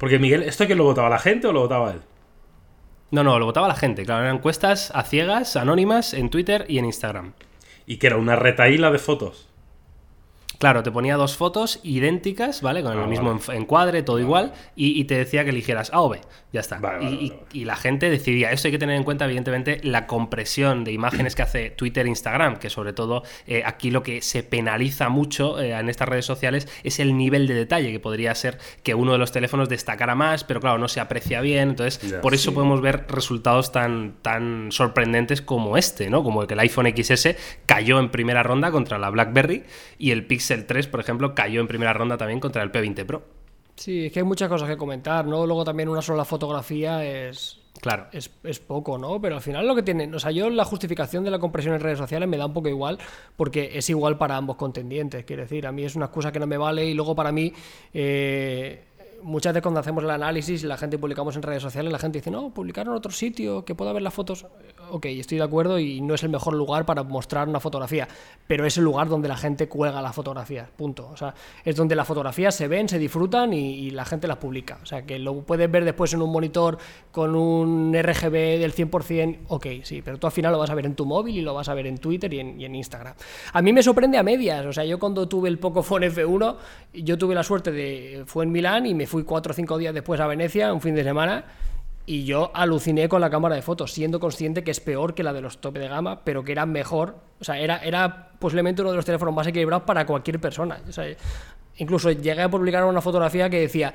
[SPEAKER 3] Porque Miguel, ¿esto que lo votaba la gente o lo votaba él?
[SPEAKER 1] No, no, lo votaba la gente, claro, eran encuestas a ciegas, anónimas, en Twitter y en Instagram.
[SPEAKER 3] Y que era una retaíla de fotos.
[SPEAKER 1] Claro, te ponía dos fotos idénticas, ¿vale? Con el
[SPEAKER 3] Ah,
[SPEAKER 1] mismo
[SPEAKER 3] vale.
[SPEAKER 1] encuadre, todo igual, y, y te decía que eligieras A o B. Ya está.
[SPEAKER 3] Vale,
[SPEAKER 1] y,
[SPEAKER 3] vale,
[SPEAKER 1] y-
[SPEAKER 3] vale, vale.
[SPEAKER 1] y la gente decidía. Esto hay que tener en cuenta, evidentemente, la compresión de imágenes que hace Twitter e Instagram, que sobre todo eh, aquí lo que se penaliza mucho eh, en estas redes sociales es el nivel de detalle, que podría ser que uno de los teléfonos destacara más, pero claro, no se aprecia bien. Entonces, por eso podemos ver resultados tan, tan sorprendentes como este, ¿no? Como el que el iPhone XS cayó en primera ronda contra la BlackBerry y el Pixel 3, por ejemplo, cayó en primera ronda también contra el P20 Pro.
[SPEAKER 2] Sí, es que hay muchas cosas que comentar, ¿no? Luego también una sola fotografía es,
[SPEAKER 1] Claro.
[SPEAKER 2] es, es poco, ¿no? Pero al final lo que tienen, o sea, yo la justificación de la compresión en redes sociales me da un poco igual porque es igual para ambos contendientes, quiero decir, a mí es una excusa que no me vale y luego para mí, eh, muchas veces cuando hacemos el análisis y la gente publicamos en redes sociales, la gente dice, no, publicaron en otro sitio, que pueda ver las fotos. Ok, estoy de acuerdo y no es el mejor lugar para mostrar una fotografía, pero es el lugar donde la gente cuelga las fotografías, punto. O sea, es donde las fotografías se ven, se disfrutan y, y la gente las publica. O sea, que lo puedes ver después en un monitor con un RGB del 100%, ok, sí, pero tú al final lo vas a ver en tu móvil y lo vas a ver en Twitter y en, y en Instagram. A mí me sorprende a medias, o sea, yo cuando tuve el Pocophone F1, yo tuve la suerte de, fue en Milán y me fui cuatro o cinco días después a Venecia, un fin de semana, y yo aluciné con la cámara de fotos, siendo consciente que es peor que la de los tope de gama, pero que era mejor. O sea, era, era posiblemente uno de los teléfonos más equilibrados para cualquier persona. O sea, incluso llegué a publicar una fotografía que decía,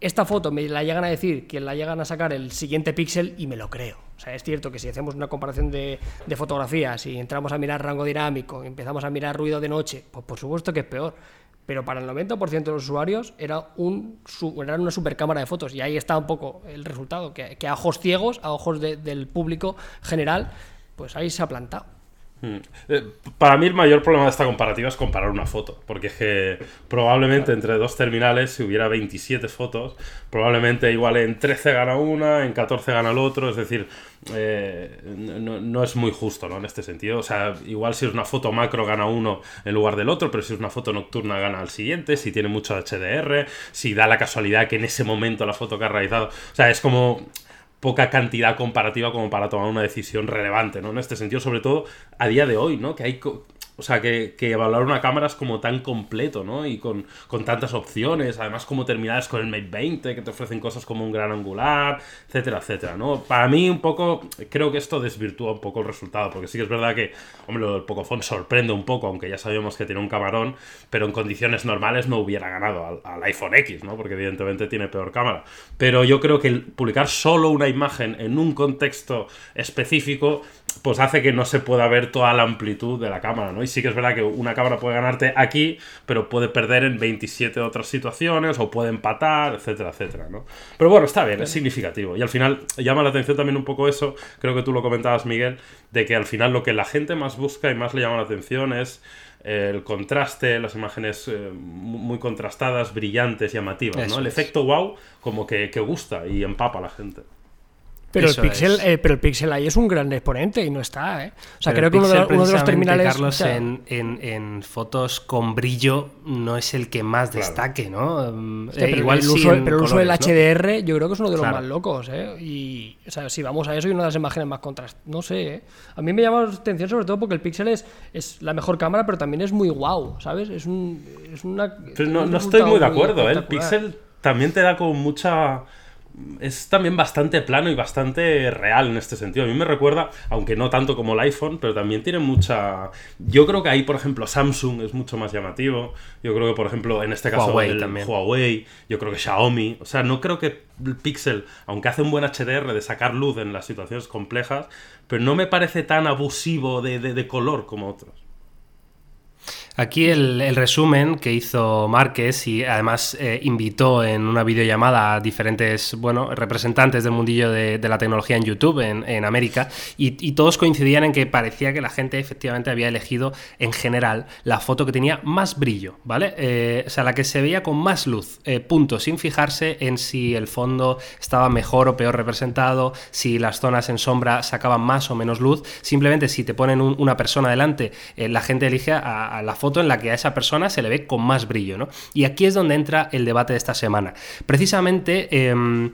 [SPEAKER 2] esta foto me la llegan a decir que la llegan a sacar el siguiente píxel y me lo creo. O sea, es cierto que si hacemos una comparación de, de fotografías y entramos a mirar rango dinámico, empezamos a mirar ruido de noche, pues por supuesto que es peor. Pero para el 90% de los usuarios era, un, era una super cámara de fotos. Y ahí está un poco el resultado, que, a ojos ciegos, a ojos de- del público general, pues ahí se ha plantado.
[SPEAKER 3] Mm. Eh, Para mí el mayor problema de esta comparativa es comparar una foto, porque es que probablemente entre dos terminales, si hubiera 27 fotos, probablemente igual en 13 gana una, en 14 gana el otro, es decir, eh, no, no es muy justo ¿no? en este sentido. O sea, igual si es una foto macro gana uno en lugar del otro, pero si es una foto nocturna gana al siguiente, si tiene mucho HDR, si da la casualidad que en ese momento la foto que ha realizado, o sea, es como poca cantidad comparativa como para tomar una decisión relevante, ¿no? En este sentido, sobre todo a día de hoy, ¿no? Que hay... O sea, que, evaluar una cámara es como tan completo, ¿no? Y con, con tantas opciones, además como terminales con el Mate 20, que te ofrecen cosas como un gran angular, etcétera, etcétera, ¿no? Para mí un poco, creo que esto desvirtúa un poco el resultado, porque sí que es verdad que, hombre, lo del Pocophone sorprende un poco, aunque ya sabíamos que tiene un camarón, pero en condiciones normales no hubiera ganado al, al iPhone X, ¿no? Porque evidentemente tiene peor cámara. Pero yo creo que publicar solo una imagen en un contexto específico, pues hace que no se pueda ver toda la amplitud de la cámara, ¿no? Y sí que es verdad que una cámara puede ganarte aquí, pero puede perder en 27 otras situaciones, o puede empatar, etcétera, etcétera, ¿no? Pero bueno, está bien, es significativo. Y al final llama la atención también un poco eso, creo que tú lo comentabas, Miguel, de que al final lo que la gente más busca y más le llama la atención es el contraste, las imágenes eh, mu- muy contrastadas, brillantes, llamativas,
[SPEAKER 1] Eso
[SPEAKER 3] ¿no? El
[SPEAKER 1] es.
[SPEAKER 3] efecto wow como que, que gusta y empapa a la gente.
[SPEAKER 2] Pero el, pixel, eh, pero el Pixel ahí es un gran exponente y no está, ¿eh? O sea,
[SPEAKER 1] Pero
[SPEAKER 2] creo que uno de,
[SPEAKER 1] Pixel,
[SPEAKER 2] uno de los terminales.
[SPEAKER 1] Carlos,
[SPEAKER 2] o sea,
[SPEAKER 1] en, en- en fotos con brillo no es el que más
[SPEAKER 3] Claro.
[SPEAKER 1] destaque, ¿no? Mm, eh,
[SPEAKER 2] pero
[SPEAKER 1] igual
[SPEAKER 2] el uso,
[SPEAKER 1] en
[SPEAKER 2] pero el uso del. HDR yo creo que es uno de los
[SPEAKER 1] Claro.
[SPEAKER 2] más locos, ¿eh? Y, o sea, si vamos a eso y una de las imágenes más contrastadas, no sé, ¿eh? A mí me llama la atención sobre todo porque el Pixel es, es la mejor cámara, pero también es muy guau, ¿sabes? Es, un, es una...
[SPEAKER 3] Pero no, no estoy muy de acuerdo, ¿eh? El. Pixel también te da como mucha... Es también bastante plano y bastante real en este sentido. A mí me recuerda, aunque no tanto como el iPhone, pero también tiene mucha... Yo creo que ahí, por ejemplo, Samsung es mucho más llamativo. Yo creo que, por ejemplo, en este caso
[SPEAKER 1] Huawei
[SPEAKER 3] el
[SPEAKER 1] también.
[SPEAKER 3] Huawei, yo creo que Xiaomi. O sea, no creo que el Pixel, aunque hace un buen HDR de sacar luz en las situaciones complejas, pero no me parece tan abusivo de, de- de color como otros.
[SPEAKER 1] Aquí el, resumen que hizo Márquez y además eh, invitó en una videollamada a diferentes bueno, representantes del mundillo de, la tecnología en YouTube en, América y, todos coincidían en que parecía que la gente efectivamente había elegido en general la foto que tenía más brillo, ¿vale? Eh, o sea, la que se veía con más luz, eh, punto, sin fijarse en si el fondo estaba mejor o peor representado, si las zonas en sombra sacaban más o menos luz, simplemente si te ponen una persona delante, la gente elige a, a la foto foto en la que a esa persona se le ve con más brillo, ¿no? Y aquí es donde entra el debate de esta semana. Precisamente... Em,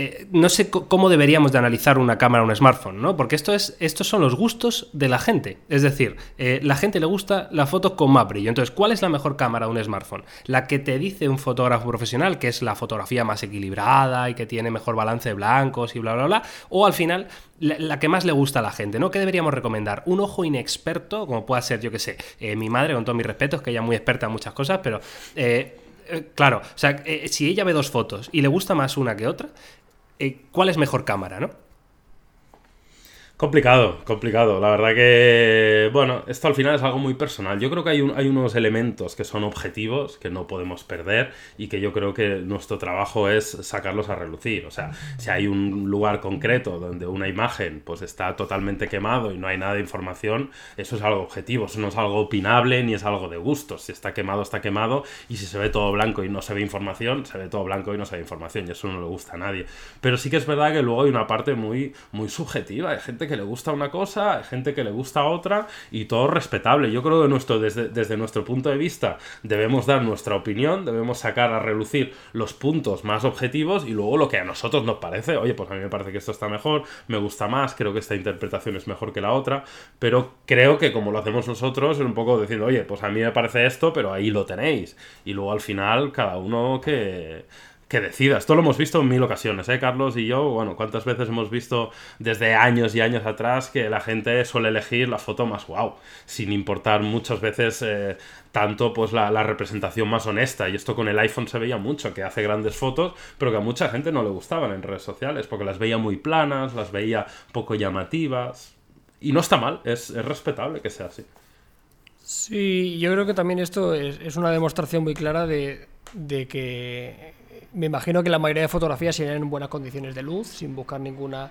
[SPEAKER 1] eh, no sé cómo deberíamos de analizar una cámara o un smartphone, ¿no? Porque esto es, estos son los gustos de la gente. Es decir, eh, la gente le gusta la foto con más brillo. Entonces, ¿cuál es la mejor cámara de un smartphone? La que te dice un fotógrafo profesional, que es la fotografía más equilibrada y que tiene mejor balance de blancos y bla, bla, bla. O al final, la, que más le gusta a la gente, ¿no? ¿Qué deberíamos recomendar? Un ojo inexperto, como pueda ser, yo que sé, eh, mi madre, con todos mis respetos, que ella es muy experta en muchas cosas, pero... claro, o sea, si ella ve dos fotos y le gusta más una que otra, eh, cuál es mejor cámara, ¿no?
[SPEAKER 3] Complicado, complicado. La verdad que, bueno, esto al final es algo muy personal. Yo creo que hay, un, hay unos elementos que son objetivos, que no podemos perder y que yo creo que nuestro trabajo es sacarlos a relucir. O sea, si hay un lugar concreto donde una imagen pues está totalmente quemado y no hay nada de información, eso es algo objetivo, eso no es algo opinable ni es algo de gusto. Si está quemado, está quemado y si se ve todo blanco y no se ve información, se ve todo blanco y no se ve información y eso no le gusta a nadie. Pero sí que es verdad que luego hay una parte muy, muy subjetiva. Hay gente que le gusta una cosa, hay gente que le gusta otra y todo respetable. Yo creo que nuestro, desde, desde nuestro punto de vista debemos dar nuestra opinión, debemos sacar a relucir los puntos más objetivos y luego lo que a nosotros nos parece. Oye, pues a mí me parece que esto está mejor, me gusta más, creo que esta interpretación es mejor que la otra, pero creo que como lo hacemos nosotros es un poco decir, oye, pues a mí me parece esto, pero ahí lo tenéis. Y luego al final cada uno que que decida. Esto lo hemos visto en mil ocasiones, ¿eh, Carlos y yo? Bueno, ¿cuántas veces hemos visto desde años y años atrás que la gente suele elegir la foto más guau, sin importar muchas veces eh, tanto pues la, representación más honesta? Y esto con el iPhone se veía mucho, que hace grandes fotos, pero que a mucha gente no le gustaban en redes sociales, porque las veía muy planas, las veía poco llamativas. Y no está mal, es, respetable que sea así.
[SPEAKER 2] Sí, yo creo que también esto es, una demostración muy clara de, de que me imagino que la mayoría de fotografías serían en buenas condiciones de luz, sin buscar ninguna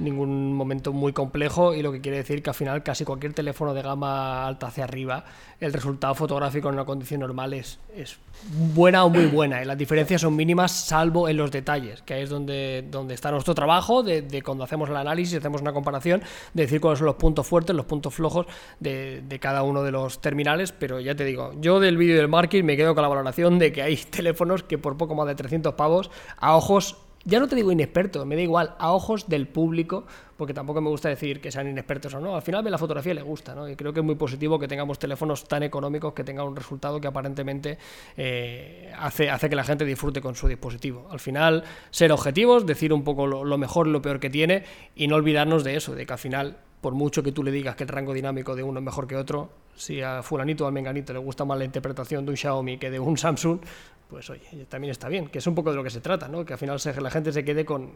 [SPEAKER 2] ningún momento muy complejo y lo que quiere decir que al final casi cualquier teléfono de gama alta hacia arriba, el resultado fotográfico en una condición normal es, es buena o muy buena. Y las diferencias son mínimas salvo en los detalles, que es donde, donde está nuestro trabajo de, de cuando hacemos el análisis, hacemos una comparación, de decir cuáles son los puntos fuertes, los puntos flojos de, de cada uno de los terminales, pero ya te digo, yo del vídeo del marketing me quedo con la valoración de que hay teléfonos que por poco más de 300 pavos a ojos ya no te digo inexperto, me da igual, a ojos del público, porque tampoco me gusta decir que sean inexpertos o no. Al final, la fotografía le gusta, ¿no? Y creo que es muy positivo que tengamos teléfonos tan económicos que tengan un resultado que aparentemente eh, hace, hace que la gente disfrute con su dispositivo. Al final, ser objetivos, decir un poco lo, lo mejor y lo peor que tiene, y no olvidarnos de eso, de que al final por mucho que tú le digas que el rango dinámico de uno es mejor que otro, si a fulanito o a menganito le gusta más la interpretación de un Xiaomi que de un Samsung, pues oye, también está bien, que es un poco de lo que se trata, ¿no? Que al final la gente se quede con,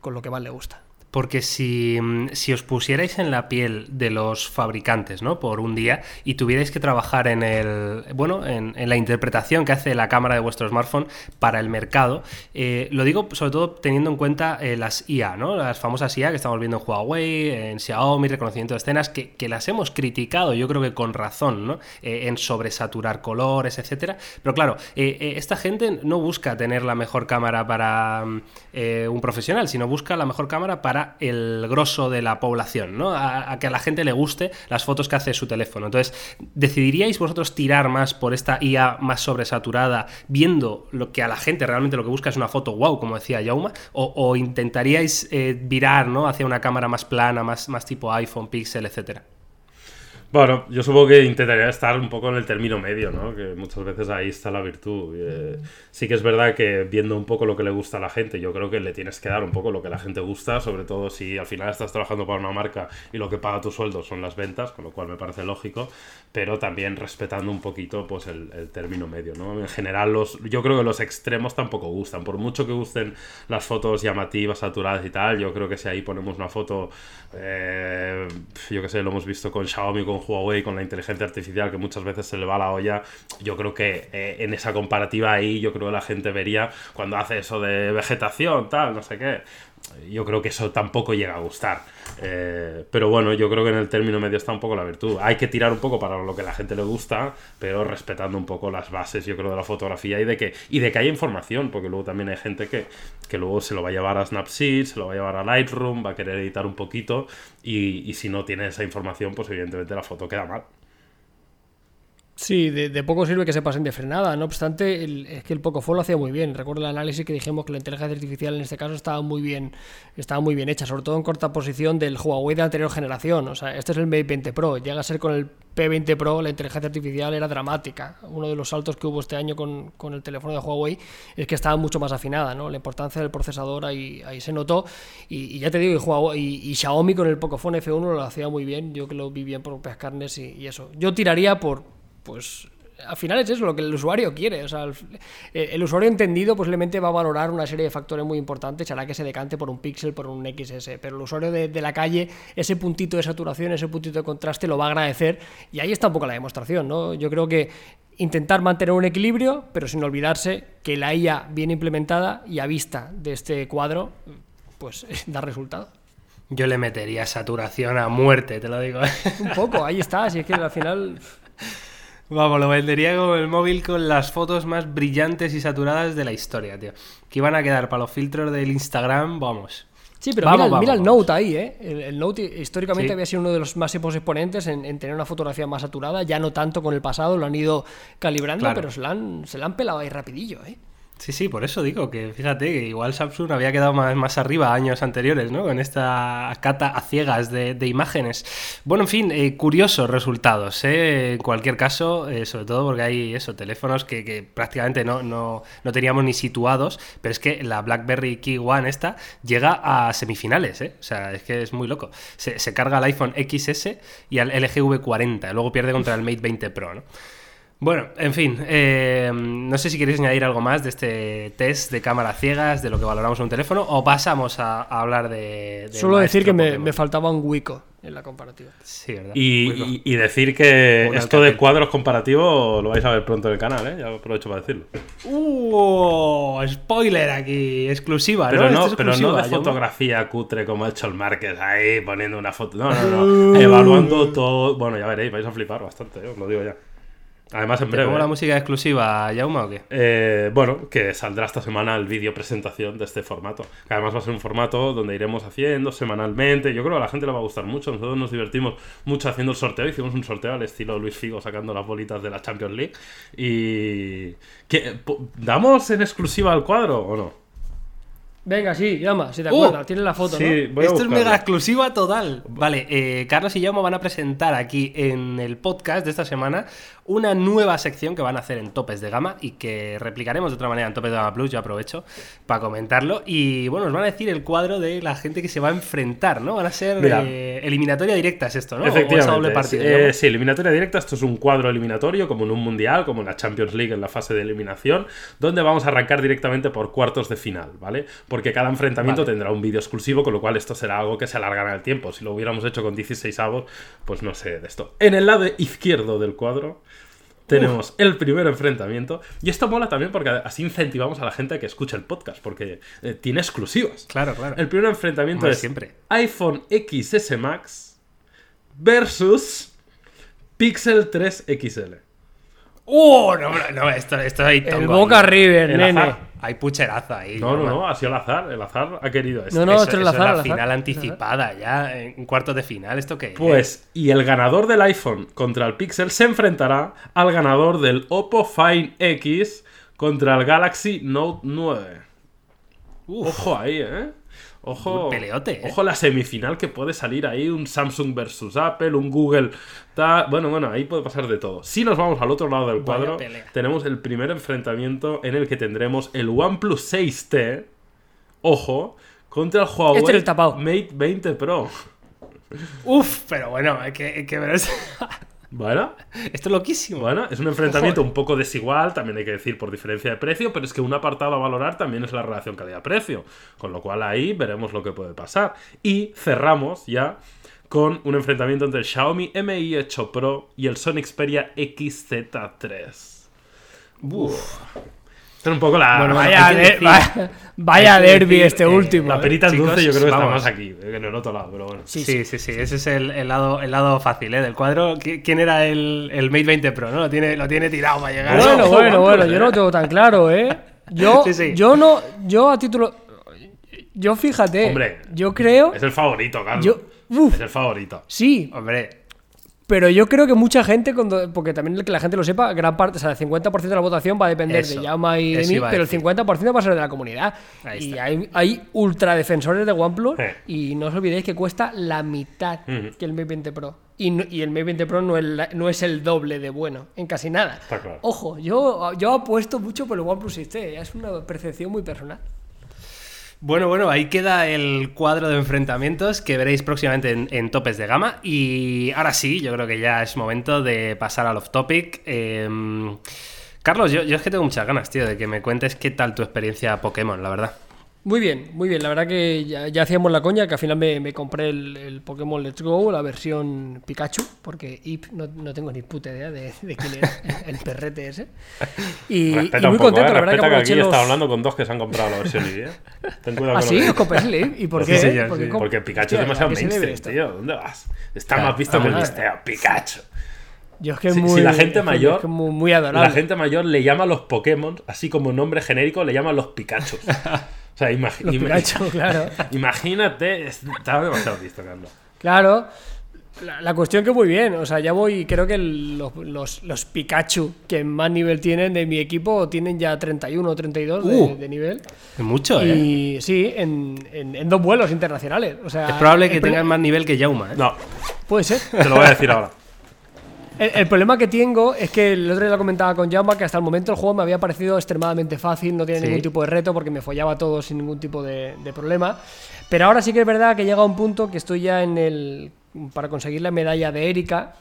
[SPEAKER 2] con lo que más le gusta.
[SPEAKER 1] Porque si, si, os pusierais en la piel de los fabricantes, ¿no? Por un día y tuvierais que trabajar en el. Bueno, en, la interpretación que hace la cámara de vuestro smartphone para el mercado. Eh, lo digo sobre todo teniendo en cuenta eh, las IA, ¿no? Las famosas IA que estamos viendo en Huawei, en Xiaomi, reconocimiento de escenas, que, que las hemos criticado, yo creo que con razón, ¿no? Eh, en sobresaturar colores, etcétera. Pero claro, esta gente no busca tener la mejor cámara para un profesional, sino busca la mejor cámara para el grosso de la población, ¿no? A, que a la gente le guste las fotos que hace su teléfono. Entonces, ¿decidiríais vosotros tirar más por esta IA más sobresaturada, viendo lo que a la gente realmente lo que busca es una foto wow, como decía Jauma? ¿O, intentaríais eh, virar ¿no? hacia una cámara más plana, más, más tipo iPhone, Pixel, etcétera?
[SPEAKER 3] Bueno, yo supongo que intentaría estar un poco en el término medio, ¿no? Que muchas veces ahí está la virtud. Eh, sí que es verdad que viendo un poco lo que le gusta a la gente, yo creo que le tienes que dar un poco lo que la gente gusta, sobre todo si al final estás trabajando para una marca y lo que paga tu sueldo son las ventas, con lo cual me parece lógico, pero también respetando un poquito pues el, término medio, ¿no? En general, los, yo creo que los extremos tampoco gustan. Por mucho que gusten las fotos llamativas, saturadas y tal, yo creo que si ahí ponemos una foto, eh, yo que sé, lo hemos visto con Xiaomi, con con Huawei, con la inteligencia artificial, que muchas veces se le va la olla, yo creo que eh, en esa comparativa ahí, yo creo que la gente vería cuando hace eso de vegetación, tal, no sé qué. Yo creo que eso tampoco llega a gustar. Eh, pero bueno, yo creo que en el término medio está un poco la virtud. Hay que tirar un poco para lo que la gente le gusta, pero respetando un poco las bases, yo creo, de la fotografía y de que, y de que haya información, porque luego también hay gente que, que luego se lo va a llevar a Snapseed, se lo va a llevar a Lightroom, va a querer editar un poquito, y, y si no tiene esa información, pues evidentemente la foto queda mal.
[SPEAKER 2] Sí, de, poco sirve que se pasen de frenada. No obstante, el- es que el Pocophone lo hacía muy bien. Recuerdo el análisis que dijimos que la inteligencia artificial en este caso estaba muy bien, estaba muy bien hecha, sobre todo en corta posición del Huawei de anterior generación. O sea, este es el Mate 20 Pro. Llega a ser con el P20 Pro, la inteligencia artificial era dramática. Uno de los saltos que hubo este año con, con el teléfono de Huawei es que estaba mucho más afinada, ¿no? La importancia del procesador ahí, ahí se notó. Y, ya te digo, y, Huawei- y- y Xiaomi con el Pocophone F1 lo hacía muy bien. Yo que lo vi bien por propias y eso. Yo tiraría por pues al final es eso lo que el usuario quiere. O sea, el, el usuario entendido posiblemente va a valorar una serie de factores muy importantes, hará que se decante por un píxel, por un XS, pero el usuario de, de la calle, ese puntito de saturación, ese puntito de contraste lo va a agradecer y ahí está un poco la demostración, ¿no? Yo creo que intentar mantener un equilibrio, pero sin olvidarse que la IA bien implementada y a vista de este cuadro, pues da resultado.
[SPEAKER 1] Yo le metería saturación a muerte, te lo digo.
[SPEAKER 2] Un poco, ahí está, si es que al final...
[SPEAKER 1] Vamos, lo vendería como el móvil con las fotos más brillantes y saturadas de la historia, tío. Que iban a quedar para los filtros del Instagram, vamos.
[SPEAKER 2] Sí, pero
[SPEAKER 1] Vamos,
[SPEAKER 2] mira,
[SPEAKER 1] vamos,
[SPEAKER 2] mira el. Note ahí, ¿eh? El, el Note históricamente
[SPEAKER 1] Sí.
[SPEAKER 2] había sido uno de los máximos exponentes en, en tener una fotografía más saturada, ya no tanto con el pasado, lo han ido calibrando,
[SPEAKER 1] Claro.
[SPEAKER 2] pero se la, han, se la han pelado ahí rapidillo, ¿eh?
[SPEAKER 1] Sí, sí, por eso digo que fíjate que igual Samsung había quedado más, más arriba años anteriores, ¿no? Con esta cata a ciegas de, de imágenes. Bueno, en fin, eh, curiosos resultados, ¿eh? En cualquier caso, eh, sobre todo porque hay eso, teléfonos que, que prácticamente no, no, no teníamos ni situados, pero es que la BlackBerry Key One esta llega a semifinales, ¿eh? O sea, es que es muy loco. Se, se carga al iPhone XS y al LG V40, luego pierde contra el Mate 20 Pro, ¿no? Bueno, en fin, eh, no sé si queréis añadir algo más de este test de cámaras ciegas, de lo que valoramos en un teléfono, o pasamos a, a hablar de... del
[SPEAKER 2] Solo decir que me, faltaba un Wico en la comparativa.
[SPEAKER 1] Sí, ¿verdad?
[SPEAKER 3] Y,
[SPEAKER 1] Muy
[SPEAKER 3] y- y decir que
[SPEAKER 1] Un
[SPEAKER 3] esto de cuadros comparativos lo vais a ver pronto en el canal, ¿eh? Ya aprovecho para decirlo.
[SPEAKER 1] ¡Uh! Spoiler aquí, exclusiva,
[SPEAKER 3] Pero
[SPEAKER 1] ¿no?
[SPEAKER 3] no,
[SPEAKER 1] Esto es
[SPEAKER 3] pero no de fotografía cutre como ha hecho el Márquez ahí poniendo una foto. No, no, no. Evaluando todo. Bueno, ya veréis, vais a flipar bastante, eh, os lo digo ya. Además, en
[SPEAKER 1] ¿Te
[SPEAKER 3] breve.
[SPEAKER 1] pongo la música exclusiva, Jauma, o qué?
[SPEAKER 3] Eh, bueno, que saldrá esta semana el vídeo presentación de este formato. Que además va a ser un formato donde iremos haciendo semanalmente. Yo creo que a la gente le va a gustar mucho. Nosotros nos divertimos mucho haciendo el sorteo. Hicimos un sorteo al estilo Luis Figo sacando las bolitas de la Champions League. Y. ¿Qué? ¿Damos en exclusiva al cuadro o no?
[SPEAKER 2] Venga, sí, llama, si te
[SPEAKER 1] ¡Uh!
[SPEAKER 2] acuerdas, tienes la foto,
[SPEAKER 3] Sí,
[SPEAKER 2] ¿no?
[SPEAKER 1] Esto es mega exclusiva total. Vale, eh, Carlos y Jaume van a presentar aquí en el podcast de esta semana una nueva sección que van a hacer en topes de gama y que replicaremos de otra manera en topes de gama plus. Yo aprovecho para comentarlo. Y bueno, nos van a decir el cuadro de la gente que se va a enfrentar, ¿no? Van a ser eh, eliminatoria directa, es esto, ¿no? O
[SPEAKER 3] Efectivamente.
[SPEAKER 1] doble partida.
[SPEAKER 3] Eh, sí, eliminatoria directa. Esto es un cuadro eliminatorio, como en un mundial, como en la Champions League en la fase de eliminación, donde vamos a arrancar directamente por cuartos de final, ¿vale? Porque cada enfrentamiento
[SPEAKER 1] Vale.
[SPEAKER 3] tendrá un vídeo exclusivo, con lo cual esto será algo que se alargará el tiempo. Si lo hubiéramos hecho con 16 avos, pues no sé de esto. En el lado izquierdo del cuadro. Tenemos el primer enfrentamiento. Y esto mola también porque así incentivamos a la gente a que escuche el podcast, porque eh, tiene exclusivas.
[SPEAKER 1] Claro, claro.
[SPEAKER 3] El primer enfrentamiento
[SPEAKER 1] Hombre,
[SPEAKER 3] es
[SPEAKER 1] siempre.
[SPEAKER 3] iPhone XS Max versus Pixel 3 XL.
[SPEAKER 1] ¡Uh! No, no, no, esto, esto hay
[SPEAKER 2] El
[SPEAKER 1] tongo
[SPEAKER 2] Boca
[SPEAKER 1] ahí.
[SPEAKER 2] River,
[SPEAKER 3] El
[SPEAKER 2] nene.
[SPEAKER 3] azar.
[SPEAKER 1] Hay pucheraza ahí.
[SPEAKER 3] No, no, no, ha sido al azar. El azar ha querido esto.
[SPEAKER 2] No, no,
[SPEAKER 1] Eso-
[SPEAKER 2] esto es el azar,
[SPEAKER 1] la
[SPEAKER 2] al azar.
[SPEAKER 1] final
[SPEAKER 2] Es el
[SPEAKER 1] anticipada ya, en cuartos de final, ¿esto qué es?
[SPEAKER 3] Pues, y el ganador del iPhone contra el Pixel se enfrentará al ganador del Oppo Find X contra el Galaxy Note 9. Ojo ahí, ¿eh? Ojo,
[SPEAKER 1] Un peleote, ¿eh?
[SPEAKER 3] ojo la semifinal que puede salir ahí, un Samsung versus Apple, un Google, tal. Bueno, bueno, ahí puede pasar de todo. Si nos vamos al otro lado del cuadro, tenemos el primer enfrentamiento en el que tendremos el OnePlus 6T, ojo, contra el Huawei
[SPEAKER 2] Este el.
[SPEAKER 3] Mate 20 Pro.
[SPEAKER 1] Uf, pero bueno, hay que, hay que ver eso.
[SPEAKER 3] Bueno,
[SPEAKER 1] Esto es loquísimo.
[SPEAKER 3] Bueno, es un enfrentamiento un poco desigual, también hay que decir por diferencia de precio, pero es que un apartado a valorar también es la relación calidad-precio, con lo cual ahí veremos lo que puede pasar. Y cerramos ya con un enfrentamiento entre el Xiaomi Mi 8 Pro y el Sony Xperia XZ3.
[SPEAKER 1] Uf.
[SPEAKER 3] Esto es un poco la.
[SPEAKER 1] Bueno,
[SPEAKER 2] Vaya, de- vaya, vaya derby
[SPEAKER 1] decir,
[SPEAKER 2] este
[SPEAKER 1] eh,
[SPEAKER 2] último.
[SPEAKER 3] La perita en
[SPEAKER 1] Chicos,
[SPEAKER 3] dulce yo creo que está
[SPEAKER 1] vamos.
[SPEAKER 3] más aquí, que en el otro lado, pero bueno.
[SPEAKER 1] Sí, sí, sí, Ese es el, el lado, el lado fácil ¿eh? del cuadro. ¿Qui- ¿Quién era el, el Mate 20 Pro? ¿no? Lo, tiene, lo tiene tirado para llegar.
[SPEAKER 2] Bueno, bueno, bueno,
[SPEAKER 1] ¿eh?
[SPEAKER 2] yo no lo tengo tan claro, ¿eh? Yo,
[SPEAKER 1] Sí, sí.
[SPEAKER 2] yo no, yo a título, yo fíjate,
[SPEAKER 3] Hombre,
[SPEAKER 2] yo creo,
[SPEAKER 3] Es el favorito, Carlos.
[SPEAKER 2] yo, uf,
[SPEAKER 3] Es el favorito.
[SPEAKER 2] sí,
[SPEAKER 1] Hombre,
[SPEAKER 2] pero yo creo que mucha gente, cuando, porque también que la gente lo sepa, gran parte, o sea, el 50% de la votación va a depender
[SPEAKER 1] Eso,
[SPEAKER 2] de Yama y de mí, pero el
[SPEAKER 1] decir.
[SPEAKER 2] 50% va a ser de la comunidad.
[SPEAKER 1] Ahí
[SPEAKER 2] y hay, hay ultra defensores de OnePlus
[SPEAKER 3] Sí.
[SPEAKER 2] y no os olvidéis que cuesta la mitad que el Mate 20 Pro. Y, no- y el Mate 20 Pro no es, la- no es el doble de bueno, en casi nada.
[SPEAKER 3] Claro.
[SPEAKER 2] Ojo, yo, yo apuesto mucho por el OnePlus 6T, es una percepción muy personal.
[SPEAKER 1] Bueno, bueno, ahí queda el cuadro de enfrentamientos que veréis próximamente en, topes de gama. Y ahora sí, yo creo que ya es momento de pasar al off topic. Eh, Carlos, yo es que tengo muchas ganas, tío, de que me cuentes qué tal tu experiencia Pokémon, la verdad.
[SPEAKER 2] Muy bien, muy bien. La verdad que ya, ya hacíamos la coña, que al final me, me compré el, el Pokémon Let's Go, la versión Pikachu, porque Ip no, no tengo ni puta idea de, de quién es el, el perrete ese. Y, y muy
[SPEAKER 3] poco,
[SPEAKER 2] contento,
[SPEAKER 3] eh,
[SPEAKER 2] la verdad que
[SPEAKER 3] que, aquí
[SPEAKER 2] los...
[SPEAKER 3] está hablando con dos que se han comprado la versión ID, ¿eh? Ten cuidado
[SPEAKER 2] ¿Ah,
[SPEAKER 3] con
[SPEAKER 2] sí? ¿Os compráis el Ip? ¿Y por
[SPEAKER 1] Sí,
[SPEAKER 2] qué?
[SPEAKER 1] señor,
[SPEAKER 2] ¿Por qué
[SPEAKER 1] sí.
[SPEAKER 2] com-
[SPEAKER 3] Porque Pikachu es demasiado
[SPEAKER 2] ¿a qué se debe
[SPEAKER 3] mainstream, tío. ¿Dónde vas? Está
[SPEAKER 1] Claro.
[SPEAKER 3] más visto que el
[SPEAKER 2] Ah.
[SPEAKER 3] listeo. Pikachu.
[SPEAKER 2] Yo es que
[SPEAKER 3] Si,
[SPEAKER 2] muy,
[SPEAKER 3] si la gente mayor,
[SPEAKER 2] es que muy, muy
[SPEAKER 3] la gente mayor le llama a los Pokémon, así como nombre genérico, le llama a los Pikachu. O sea, imagi-
[SPEAKER 2] Los
[SPEAKER 3] ima-
[SPEAKER 2] Pikachu, claro.
[SPEAKER 3] imagínate, está demasiado visto, Carlos.
[SPEAKER 2] Claro. La, la cuestión que muy bien, o sea, ya voy, creo que el- los, los, los Pikachu que más nivel tienen de mi equipo tienen ya 31 o 32 de,
[SPEAKER 1] Uh.
[SPEAKER 2] de nivel.
[SPEAKER 1] Es mucho, ¿eh?
[SPEAKER 2] Y sí, en, en- en dos vuelos internacionales. O sea,
[SPEAKER 1] Es probable que
[SPEAKER 2] pro-
[SPEAKER 1] tengan más nivel que Yauma, ¿eh?
[SPEAKER 3] No,
[SPEAKER 2] Puede ser.
[SPEAKER 3] te lo voy a decir ahora.
[SPEAKER 2] El, el problema que tengo es que el otro día lo comentaba con Jamba que hasta el momento el juego me había parecido extremadamente fácil, no tenía
[SPEAKER 1] Sí.
[SPEAKER 2] ningún tipo de reto porque me follaba todo sin ningún tipo de, de problema. Pero ahora sí que es verdad que llega un punto que estoy ya en el. para conseguir la medalla de Erika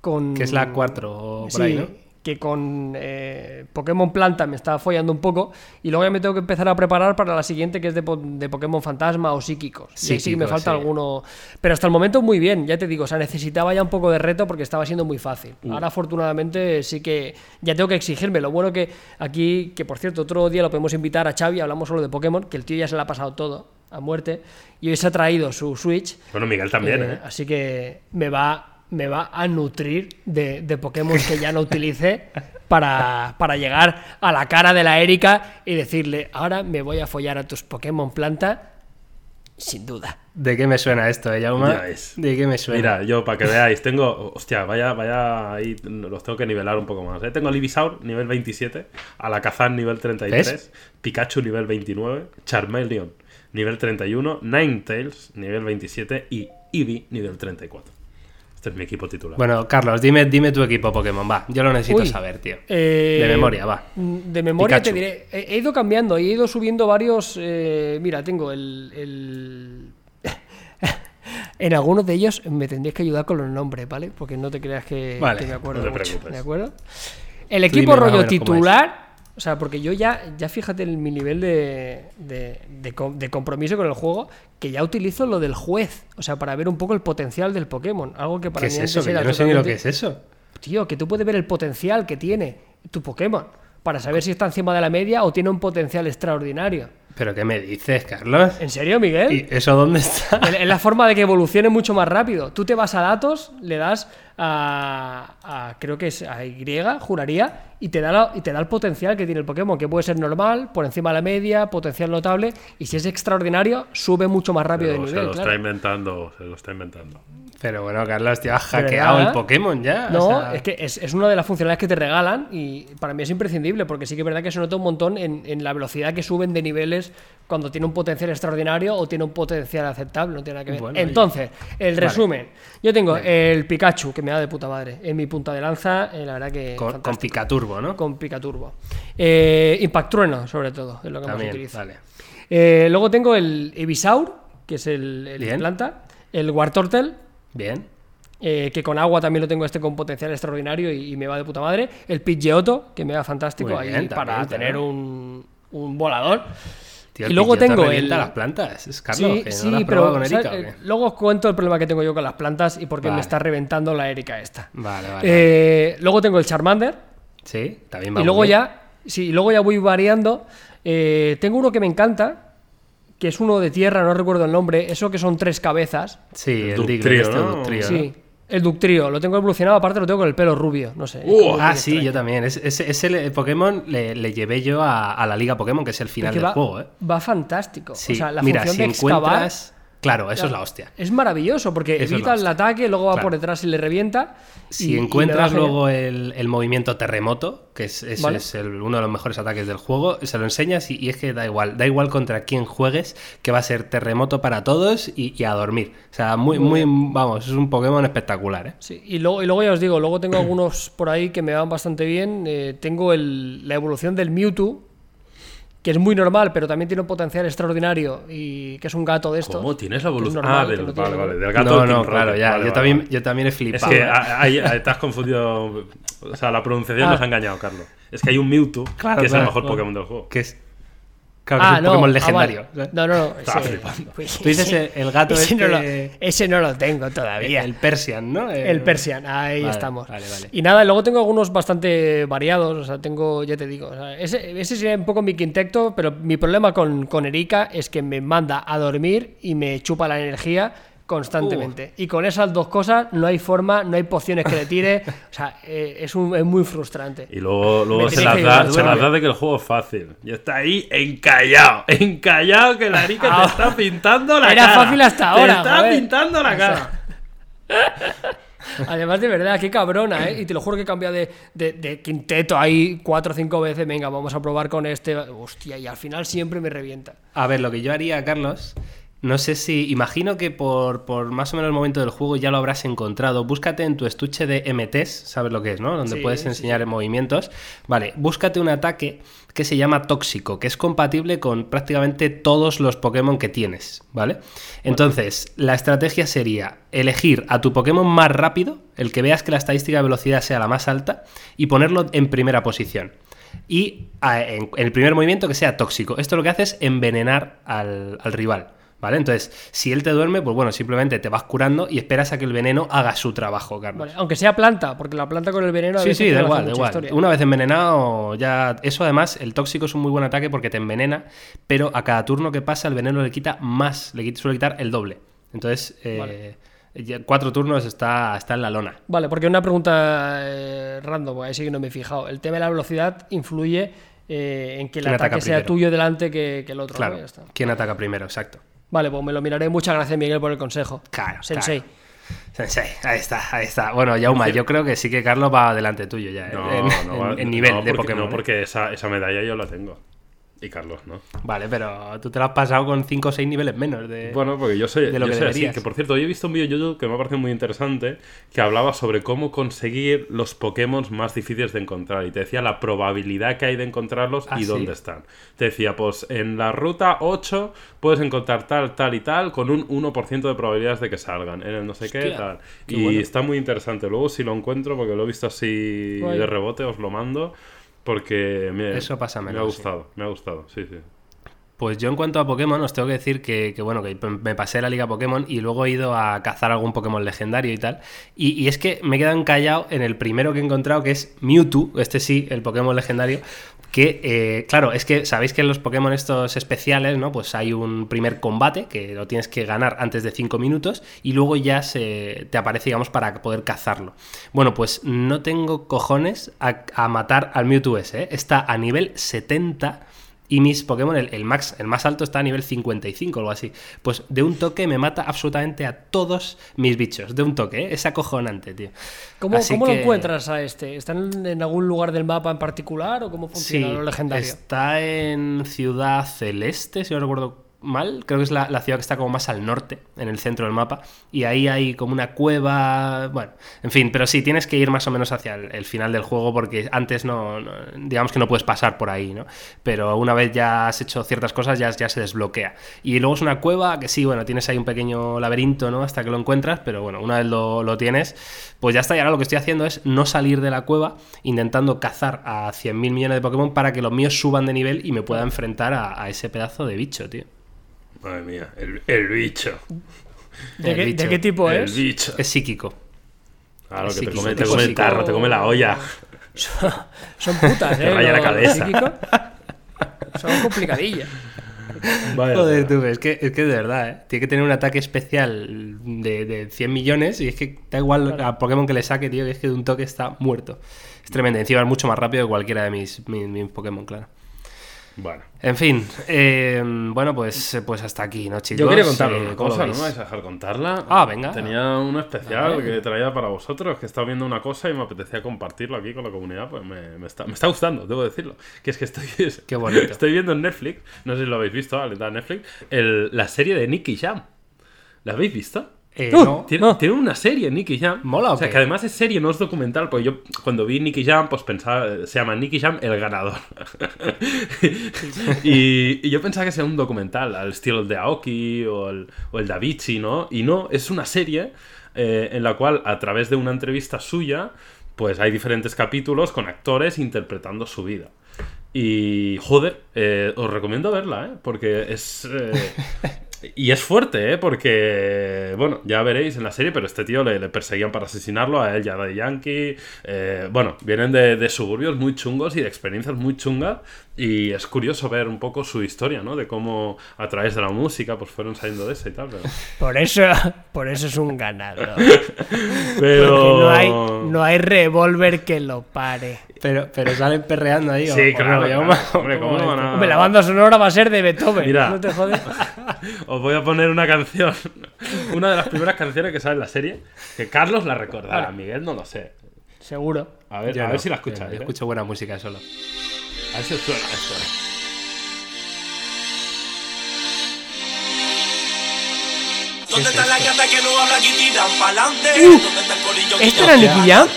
[SPEAKER 2] con.
[SPEAKER 1] Que es la 4 o por
[SPEAKER 2] Sí,
[SPEAKER 1] ahí, ¿no?
[SPEAKER 2] Que con eh, Pokémon Planta me está follando un poco y luego ya me tengo que empezar a preparar para la siguiente que es de, po- de Pokémon Fantasma o Psíquicos. Sí que me falta
[SPEAKER 1] sí.
[SPEAKER 2] alguno. Pero hasta el momento muy bien, ya te digo, o sea, necesitaba ya un poco de reto porque estaba siendo muy fácil.
[SPEAKER 1] Uh.
[SPEAKER 2] Ahora afortunadamente sí que ya tengo que exigirme. Lo bueno que aquí, que por cierto, otro día lo podemos invitar a Xavi, hablamos solo de Pokémon, que el tío ya se le ha pasado todo a muerte y hoy se ha traído su Switch.
[SPEAKER 3] Bueno, Miguel también,
[SPEAKER 2] Eh,
[SPEAKER 3] ¿eh?
[SPEAKER 2] Así que me va, me va a nutrir de, de Pokémon que ya no utilice para, para llegar a la cara de la Erika y decirle, ahora me voy a follar a tus Pokémon planta, sin duda.
[SPEAKER 1] ¿De qué me suena esto, eh, Yauma?
[SPEAKER 3] Ya.
[SPEAKER 1] ¿De qué me suena?
[SPEAKER 3] Mira, yo para que veáis, tengo. Hostia, vaya, vaya, ahí los tengo que nivelar un poco más. ¿eh? Tengo a Ivysaur, nivel 27, Alakazam, nivel 33,
[SPEAKER 1] ¿Ves?
[SPEAKER 3] Pikachu, nivel 29, Charmeleon, nivel 31, Ninetales, nivel 27 y Eevee, nivel 34. Este es mi equipo titular.
[SPEAKER 1] Bueno, Carlos, dime, dime tu equipo Pokémon, va. Yo lo necesito
[SPEAKER 2] Uy,
[SPEAKER 1] saber, tío.
[SPEAKER 2] eh,
[SPEAKER 1] De memoria, va.
[SPEAKER 2] De memoria
[SPEAKER 1] Pikachu.
[SPEAKER 2] te diré. He, he ido cambiando y he ido subiendo varios. eh, mira, tengo el. el- en algunos de ellos me tendrías que ayudar con los nombres, ¿vale? Porque no te creas que,
[SPEAKER 1] Vale,
[SPEAKER 2] que me acuerdo
[SPEAKER 3] no te
[SPEAKER 2] mucho,
[SPEAKER 3] preocupes.
[SPEAKER 2] ¿De acuerdo? El equipo
[SPEAKER 1] dime
[SPEAKER 2] rollo titular. O sea, porque yo ya, ya fíjate en mi nivel de, de, de com- de compromiso con el juego, que ya utilizo lo del juez. O sea, para ver un poco el potencial del Pokémon. Algo que para
[SPEAKER 1] ¿Qué
[SPEAKER 2] mí
[SPEAKER 1] es
[SPEAKER 2] antes
[SPEAKER 1] eso? Que
[SPEAKER 2] era
[SPEAKER 1] yo no sé ni lo que es eso.
[SPEAKER 2] Tío, que tú puedes ver el potencial que tiene tu Pokémon para saber si está encima de la media o tiene un potencial extraordinario.
[SPEAKER 1] ¿Pero qué me dices, Carlos?
[SPEAKER 2] ¿En serio, Miguel?
[SPEAKER 1] ¿Y eso dónde está?
[SPEAKER 2] Es es la forma de que evolucione mucho más rápido. Tú te vas a datos, le das a, a- creo que es a Y, juraría, y te, da la- y te da el potencial que tiene el Pokémon, que puede ser normal, por encima de la media, potencial notable, y si es extraordinario, sube mucho más rápido
[SPEAKER 3] Pero
[SPEAKER 2] de
[SPEAKER 3] se
[SPEAKER 2] nivel.
[SPEAKER 3] lo
[SPEAKER 2] claro.
[SPEAKER 3] está inventando, se lo está inventando.
[SPEAKER 1] Pero bueno, Carlos, te has
[SPEAKER 2] ¿De
[SPEAKER 1] hackeado el Pokémon ya.
[SPEAKER 2] No,
[SPEAKER 1] o sea,
[SPEAKER 2] es que es, es una de las funcionalidades que te regalan y para mí es imprescindible porque sí que es verdad que se nota un montón en, en la velocidad que suben de niveles cuando tiene un potencial extraordinario o tiene un potencial aceptable, no tiene nada que ver.
[SPEAKER 1] Bueno,
[SPEAKER 2] Entonces, el resumen. Yo tengo el Pikachu, que me da de puta madre, en mi punta de lanza, eh, la verdad que
[SPEAKER 1] con. Picaturbo, ¿no?
[SPEAKER 2] Con Picaturbo. Eh, Impact Trueno, sobre todo, es lo que
[SPEAKER 1] También,
[SPEAKER 2] más utilizo.
[SPEAKER 1] vale.
[SPEAKER 2] Eh, luego tengo el Evisaur, que es el, el
[SPEAKER 1] Bien.
[SPEAKER 2] planta, el Wartortle,
[SPEAKER 1] Bien.
[SPEAKER 2] eh, que con agua también lo tengo este con potencial extraordinario y, y me va de puta madre. El Pidgeotto, que me va fantástico
[SPEAKER 1] Muy
[SPEAKER 2] ahí
[SPEAKER 1] bien,
[SPEAKER 2] para
[SPEAKER 1] también,
[SPEAKER 2] tener un, un volador.
[SPEAKER 1] Tío,
[SPEAKER 2] Y luego tengo el-
[SPEAKER 1] las plantas. Es Carlos,
[SPEAKER 2] Sí,
[SPEAKER 1] que no
[SPEAKER 2] sí,
[SPEAKER 1] lo has
[SPEAKER 2] pero
[SPEAKER 1] con. Erika, ¿o
[SPEAKER 2] Eh,
[SPEAKER 1] qué?
[SPEAKER 2] luego os cuento el problema que tengo yo con las plantas y por qué
[SPEAKER 1] Vale.
[SPEAKER 2] me está reventando la Erika esta.
[SPEAKER 1] Vale, vale.
[SPEAKER 2] Eh, luego tengo el Charmander
[SPEAKER 1] Sí, también va
[SPEAKER 2] y luego
[SPEAKER 1] bien.
[SPEAKER 2] ya, sí, y luego ya voy variando. Eh, tengo uno que me encanta, que es uno de tierra, no recuerdo el nombre, eso que son tres cabezas.
[SPEAKER 1] Sí,
[SPEAKER 3] El
[SPEAKER 1] el, este
[SPEAKER 3] ¿no?
[SPEAKER 1] ¿no?
[SPEAKER 2] Sí, el Ductrio, lo tengo evolucionado, aparte lo tengo con el pelo rubio, no sé.
[SPEAKER 3] Uh,
[SPEAKER 1] Ah, sí,
[SPEAKER 2] extraño.
[SPEAKER 1] yo también. Es- Ese, ese le- Pokémon le, le llevé yo a, a la Liga Pokémon, que es el final del
[SPEAKER 2] va,
[SPEAKER 1] juego, ¿eh?
[SPEAKER 2] va fantástico.
[SPEAKER 1] Sí,
[SPEAKER 2] o sea, la
[SPEAKER 1] mira,
[SPEAKER 2] función
[SPEAKER 1] si
[SPEAKER 2] de excavar
[SPEAKER 1] encuentras. Claro, eso es la hostia.
[SPEAKER 2] es maravilloso porque
[SPEAKER 1] Eso
[SPEAKER 2] evita el ataque, luego va
[SPEAKER 1] Claro.
[SPEAKER 2] por detrás y le revienta.
[SPEAKER 1] Si
[SPEAKER 2] y-
[SPEAKER 1] encuentras luego el, el movimiento terremoto, que es, ese
[SPEAKER 2] Vale.
[SPEAKER 1] es el- uno de los mejores ataques del juego, se lo enseñas y, y es que da igual, da igual contra quién juegues, que va a ser terremoto para todos y, a dormir. O sea, muy, muy, vamos, es un Pokémon espectacular, ¿eh?
[SPEAKER 2] Sí, y luego, y luego ya os digo, luego tengo algunos por ahí que me van bastante bien. Eh, tengo el- la evolución del Mewtwo, que es muy normal, pero también tiene un potencial extraordinario y que es un gato de estos.
[SPEAKER 3] ¿Cómo tienes la
[SPEAKER 2] Que es
[SPEAKER 3] evolución?
[SPEAKER 2] normal,
[SPEAKER 3] Ah,
[SPEAKER 2] que
[SPEAKER 3] del,
[SPEAKER 2] no
[SPEAKER 3] vale, vale, del gato
[SPEAKER 1] no, no, claro,
[SPEAKER 3] Rocket.
[SPEAKER 1] ya.
[SPEAKER 3] Vale,
[SPEAKER 1] yo,
[SPEAKER 3] vale,
[SPEAKER 1] también,
[SPEAKER 3] vale.
[SPEAKER 1] yo también he
[SPEAKER 3] Es
[SPEAKER 1] flipado.
[SPEAKER 3] que ahí te has confundido. O sea, la pronunciación
[SPEAKER 2] Ah.
[SPEAKER 3] nos ha engañado, Carlos. Es que hay un Mewtwo,
[SPEAKER 1] Claro,
[SPEAKER 3] que es
[SPEAKER 1] claro,
[SPEAKER 3] el mejor
[SPEAKER 1] claro.
[SPEAKER 3] Pokémon del juego.
[SPEAKER 1] Que es, claro, que
[SPEAKER 2] Ah,
[SPEAKER 1] es un
[SPEAKER 2] no,
[SPEAKER 1] Pokémon
[SPEAKER 2] ah,
[SPEAKER 1] legendario.
[SPEAKER 2] No, no, no.
[SPEAKER 3] Estaba
[SPEAKER 2] ese-
[SPEAKER 3] flipando.
[SPEAKER 2] pues,
[SPEAKER 1] Tú dices el, el gato
[SPEAKER 2] ese,
[SPEAKER 1] este...
[SPEAKER 2] no lo, ese no lo tengo todavía.
[SPEAKER 1] El Persian, ¿no?
[SPEAKER 2] El Persian, ahí
[SPEAKER 1] Vale,
[SPEAKER 2] estamos.
[SPEAKER 1] Vale, vale.
[SPEAKER 2] Y nada, luego tengo algunos bastante variados, o sea, tengo, ya te digo, o sea, ese, ese sería un poco mi quinteto, pero mi problema con, con Erika es que me manda a dormir y me chupa la energía constantemente. Y con esas dos cosas no hay forma, no hay pociones que le tire, o sea, eh, es, un- es muy frustrante.
[SPEAKER 3] Y luego, luego se, las
[SPEAKER 2] que
[SPEAKER 3] da, se las da de que el juego es fácil. Y está ahí encallado. Encallado que la Erika te está pintando la
[SPEAKER 2] Era
[SPEAKER 3] cara.
[SPEAKER 2] fácil hasta ahora,
[SPEAKER 3] Te está
[SPEAKER 2] joder.
[SPEAKER 3] pintando la
[SPEAKER 2] O sea,
[SPEAKER 3] cara.
[SPEAKER 2] Además, de verdad, qué cabrona, ¿eh? Y te lo juro que he cambiado de, de- de quinteto ahí cuatro o cinco veces. Venga, vamos a probar con este. Hostia, y al final siempre me revienta.
[SPEAKER 1] A ver, lo que yo haría, Carlos, no sé si. Imagino que por, por más o menos el momento del juego ya lo habrás encontrado. Búscate en tu estuche de MTs, ¿sabes lo que es, no? Donde
[SPEAKER 2] Sí,
[SPEAKER 1] puedes
[SPEAKER 2] sí,
[SPEAKER 1] enseñar movimientos. Vale, búscate un ataque que se llama Tóxico, que es compatible con prácticamente todos los Pokémon que tienes, ¿vale? Entonces, la estrategia sería elegir a tu Pokémon más rápido, el que veas que la estadística de velocidad sea la más alta, y ponerlo en primera posición y a- en, en el primer movimiento que sea tóxico. Esto lo que hace es envenenar al, al rival. ¿Vale? Entonces, si él te duerme, pues bueno, simplemente te vas curando y esperas a que el veneno haga su trabajo, Carlos.
[SPEAKER 2] Vale, aunque sea planta, porque la planta con el veneno. a
[SPEAKER 1] Sí,
[SPEAKER 2] veces
[SPEAKER 1] sí, da igual, da igual.
[SPEAKER 2] historia.
[SPEAKER 1] Una vez envenenado, ya. Eso además, el tóxico es un muy buen ataque porque te envenena, pero a cada turno que pasa, el veneno le quita más, le quita- suele quitar el doble. Entonces, eh, ya cuatro turnos está, está en la lona.
[SPEAKER 2] Vale, porque una pregunta eh, random, ahí sí que no me he fijado. El tema de la velocidad influye eh, en que el
[SPEAKER 1] ¿Quién
[SPEAKER 2] ataque sea
[SPEAKER 1] primero?
[SPEAKER 2] tuyo delante que, que el otro.
[SPEAKER 1] Claro. ¿Quién ataca primero? Exacto.
[SPEAKER 2] Vale, pues me lo miraré. Muchas gracias, Miguel, por el consejo.
[SPEAKER 1] Claro,
[SPEAKER 2] Sensei.
[SPEAKER 1] claro. Sensei, ahí está, ahí está. Bueno, Yauma, yo creo que sí que Carlos va delante tuyo ya, ¿eh?
[SPEAKER 3] No,
[SPEAKER 1] en,
[SPEAKER 3] no,
[SPEAKER 1] en-
[SPEAKER 3] va-
[SPEAKER 1] en nivel
[SPEAKER 3] no,
[SPEAKER 1] de
[SPEAKER 3] porque,
[SPEAKER 1] Pokémon.
[SPEAKER 3] No,
[SPEAKER 1] ¿eh?
[SPEAKER 3] porque esa, esa medalla yo la tengo. Y Carlos, ¿no?
[SPEAKER 1] Vale, pero tú te lo has pasado con 5 o 6 niveles menos de.
[SPEAKER 3] Bueno, porque yo soy,
[SPEAKER 1] de lo
[SPEAKER 3] yo
[SPEAKER 1] que
[SPEAKER 3] soy así. Que por cierto, hoy he visto un vídeo de YouTube que me ha parecido muy interesante que hablaba sobre cómo conseguir los Pokémon más difíciles de encontrar. Y te decía la probabilidad que hay de encontrarlos
[SPEAKER 1] Ah,
[SPEAKER 3] y
[SPEAKER 1] ¿sí?
[SPEAKER 3] dónde están. Te decía, pues en la ruta 8 puedes encontrar tal, tal y tal con un 1% de probabilidades de que salgan. En el no sé qué, tal.
[SPEAKER 1] qué
[SPEAKER 3] Y
[SPEAKER 1] bueno.
[SPEAKER 3] está muy interesante. Luego, si lo encuentro, porque lo he visto así
[SPEAKER 2] Guay.
[SPEAKER 3] de rebote, os lo mando. Porque me,
[SPEAKER 1] Eso pásamelo,
[SPEAKER 3] me ha
[SPEAKER 1] sí.
[SPEAKER 3] gustado, me ha gustado, sí, sí.
[SPEAKER 1] Pues yo en cuanto a Pokémon os tengo que decir que, que, bueno, que me pasé la liga Pokémon y luego he ido a cazar algún Pokémon legendario y tal. Y, y es que me he quedado encallado en el primero que he encontrado, que es Mewtwo, este sí, el Pokémon legendario. Que, eh, claro, es que sabéis que en los Pokémon estos especiales, ¿no? Pues hay un primer combate que lo tienes que ganar antes de 5 minutos y luego ya se te aparece, digamos, para poder cazarlo. Bueno, pues no tengo cojones a, a matar al Mewtwo ese, ¿eh? Está a nivel 70 y mis Pokémon, el, el max, el más alto está a nivel 55 o algo así. Pues de un toque me mata absolutamente a todos mis bichos. De un toque, ¿eh? Es acojonante, tío.
[SPEAKER 2] ¿Cómo, cómo lo encuentras a este? ¿Están en algún lugar del mapa en particular o cómo funciona
[SPEAKER 1] Sí,
[SPEAKER 2] lo legendario?
[SPEAKER 1] está en Ciudad Celeste, si no recuerdo mal, creo que es la, la ciudad que está como más al norte, en el centro del mapa, y ahí hay como una cueva, bueno, en fin, pero sí, tienes que ir más o menos hacia el, el final del juego porque antes no, no- digamos que no puedes pasar por ahí, ¿no? Pero una vez ya has hecho ciertas cosas ya, ya se desbloquea. Y luego es una cueva que sí, bueno, tienes ahí un pequeño laberinto, ¿no? Hasta que lo encuentras, pero bueno, una vez lo, lo tienes, pues ya está, y ahora lo que estoy haciendo es no salir de la cueva intentando cazar a 100.000 millones de Pokémon para que los míos suban de nivel y me pueda enfrentar a, a ese pedazo de bicho, tío.
[SPEAKER 3] Madre mía, el, el bicho.
[SPEAKER 2] ¿De,
[SPEAKER 1] El
[SPEAKER 2] qué,
[SPEAKER 1] bicho.
[SPEAKER 2] de qué tipo
[SPEAKER 3] el
[SPEAKER 2] es?
[SPEAKER 3] bicho.
[SPEAKER 1] Es psíquico.
[SPEAKER 3] Claro, que
[SPEAKER 1] sí,
[SPEAKER 3] te
[SPEAKER 1] que
[SPEAKER 3] come, te
[SPEAKER 1] que
[SPEAKER 3] come el tarro, te come la olla.
[SPEAKER 2] Son putas, ¿eh?
[SPEAKER 3] Te raya la cabeza.
[SPEAKER 2] Son complicadillas.
[SPEAKER 3] Vaya
[SPEAKER 1] Joder,
[SPEAKER 3] tela.
[SPEAKER 1] tú, es que, es que de verdad, ¿eh? Tiene que tener un ataque especial de, de 100 millones y es que da igual a Pokémon que le saque, tío, que es que de un toque está muerto. Es tremendo. Encima es mucho más rápido que cualquiera de mis, mis, mis Pokémon, claro.
[SPEAKER 3] Bueno.
[SPEAKER 1] En fin, eh, bueno, pues, pues hasta aquí, ¿no, chicos?
[SPEAKER 3] Yo quería contarle
[SPEAKER 1] Eh,
[SPEAKER 3] una
[SPEAKER 1] ¿cómo lo
[SPEAKER 3] cosa, ¿no me vais a dejar contarla?
[SPEAKER 1] Ah, venga.
[SPEAKER 3] Tenía una especial que traía para vosotros, que estaba viendo una cosa y me apetecía compartirlo aquí con la comunidad, pues me, me está, me está gustando, debo decirlo. Que es que estoy,
[SPEAKER 1] Qué bonito.
[SPEAKER 3] estoy viendo en Netflix, no sé si lo habéis visto, alerta de Netflix, el- la serie de Nicky Jam. ¿La habéis visto?
[SPEAKER 1] Eh,
[SPEAKER 2] Uh,
[SPEAKER 1] no.
[SPEAKER 3] Tiene,
[SPEAKER 2] No.
[SPEAKER 3] tiene una serie, Nicky Jam.
[SPEAKER 1] ¿Mola o
[SPEAKER 3] O sea, que además es serie, no es documental, porque yo cuando vi Nicky Jam, pues pensaba, se llama Nicky Jam el ganador. y, y yo pensaba que sea un documental, al estilo de Aoki o el, o el Da Vinci, ¿no? Y no, es una serie eh, en la cual, a través de una entrevista suya, pues hay diferentes capítulos con actores interpretando su vida. Y joder, eh, os recomiendo verla, ¿eh? Porque es... y es fuerte, ¿eh? Porque, bueno, ya veréis en la serie, pero este tío le, le perseguían para asesinarlo, a él ya de Yankee. eh, bueno, vienen de, de suburbios muy chungos y de experiencias muy chungas. Y es curioso ver un poco su historia, ¿no? De cómo a través de la música pues fueron saliendo de esa y tal. Pero,
[SPEAKER 2] Por eso, por eso es un ganador.
[SPEAKER 3] pero-
[SPEAKER 2] Porque no hay, no hay revólver que lo pare.
[SPEAKER 1] Pero, pero salen perreando ahí. o-
[SPEAKER 3] Sí,
[SPEAKER 1] o
[SPEAKER 3] claro,
[SPEAKER 1] no,
[SPEAKER 3] claro.
[SPEAKER 1] ¿cómo-
[SPEAKER 3] Hombre, ¿cómo no van a-
[SPEAKER 2] Hombre, la banda sonora va a ser de Beethoven.
[SPEAKER 3] Mira.
[SPEAKER 2] ¿No te jodes?
[SPEAKER 3] Os voy a poner una canción, una de las primeras canciones que sale en la serie, que Carlos la recordará, Miguel no lo sé.
[SPEAKER 2] Seguro.
[SPEAKER 3] A ver,
[SPEAKER 1] Yo
[SPEAKER 3] a
[SPEAKER 1] no,
[SPEAKER 3] ver si la
[SPEAKER 1] yo
[SPEAKER 3] escucháis.
[SPEAKER 1] no,
[SPEAKER 3] ¿eh?
[SPEAKER 1] yo escucho buena música solo.
[SPEAKER 3] A ver si os suena esto.
[SPEAKER 4] ¿Dónde está la gata que no habla y tiran pa'lante? ¿Dónde está el corillo que
[SPEAKER 2] ¿Esto era Nicky Jam?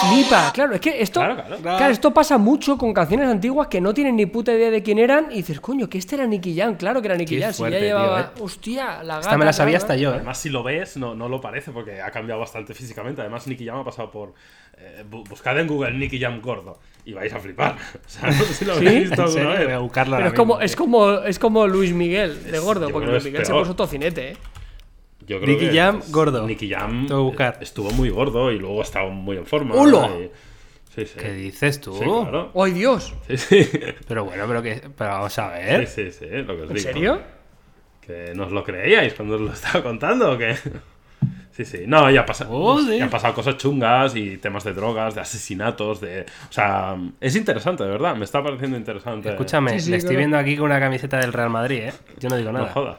[SPEAKER 2] Flipa, claro, es que esto.
[SPEAKER 3] Claro, claro.
[SPEAKER 2] Claro, esto pasa mucho con canciones antiguas que no tienen ni puta idea de quién eran y dices, coño, que este era Nicky Jam, claro que era Nicky Jam. Si ya llevaba.
[SPEAKER 1] tío, eh.
[SPEAKER 2] Hostia, la gata.
[SPEAKER 1] Esta me la sabía
[SPEAKER 2] claro,
[SPEAKER 1] hasta yo, ¿eh?
[SPEAKER 3] Además, si lo ves, no, no lo parece porque ha cambiado bastante físicamente. Además, Nicky Jam ha pasado por. Eh, bu- buscad en Google Nicky Jam gordo y vais a flipar. O sea, no sé si lo habéis visto
[SPEAKER 1] ¿En
[SPEAKER 3] alguna vez.
[SPEAKER 1] Voy a buscarlo
[SPEAKER 2] Pero es como, es como es como Luis Miguel de gordo, porque Luis Miguel se puso tocinete, ¿eh?
[SPEAKER 3] Yo creo
[SPEAKER 1] Nicky
[SPEAKER 3] que
[SPEAKER 1] Jam
[SPEAKER 3] es-
[SPEAKER 1] gordo.
[SPEAKER 3] Nicky Jam
[SPEAKER 1] Tengo que buscar.
[SPEAKER 3] estuvo muy gordo y luego estaba muy en forma. Sí, sí.
[SPEAKER 1] ¿Qué dices tú?
[SPEAKER 3] Sí, claro.
[SPEAKER 2] ¡Ay, Dios!
[SPEAKER 3] Sí, sí.
[SPEAKER 1] Pero bueno, pero que. Pero vamos a
[SPEAKER 3] Sí,
[SPEAKER 1] ver.
[SPEAKER 3] sí, sí, lo que os
[SPEAKER 2] ¿En
[SPEAKER 3] digo.
[SPEAKER 2] serio?
[SPEAKER 3] ¿Que nos lo creíais cuando os lo estaba contando o qué? Sí, sí. No, ya, pasa,
[SPEAKER 1] Joder.
[SPEAKER 3] ya han pasado cosas chungas y temas de drogas, de asesinatos, de... O sea, es interesante, de verdad. Me está pareciendo interesante.
[SPEAKER 1] Escúchame,
[SPEAKER 2] Sí, sí,
[SPEAKER 1] le estoy
[SPEAKER 2] claro.
[SPEAKER 1] viendo aquí con una camiseta del Real Madrid, ¿eh? Yo no digo
[SPEAKER 3] No
[SPEAKER 1] nada.
[SPEAKER 3] jodas.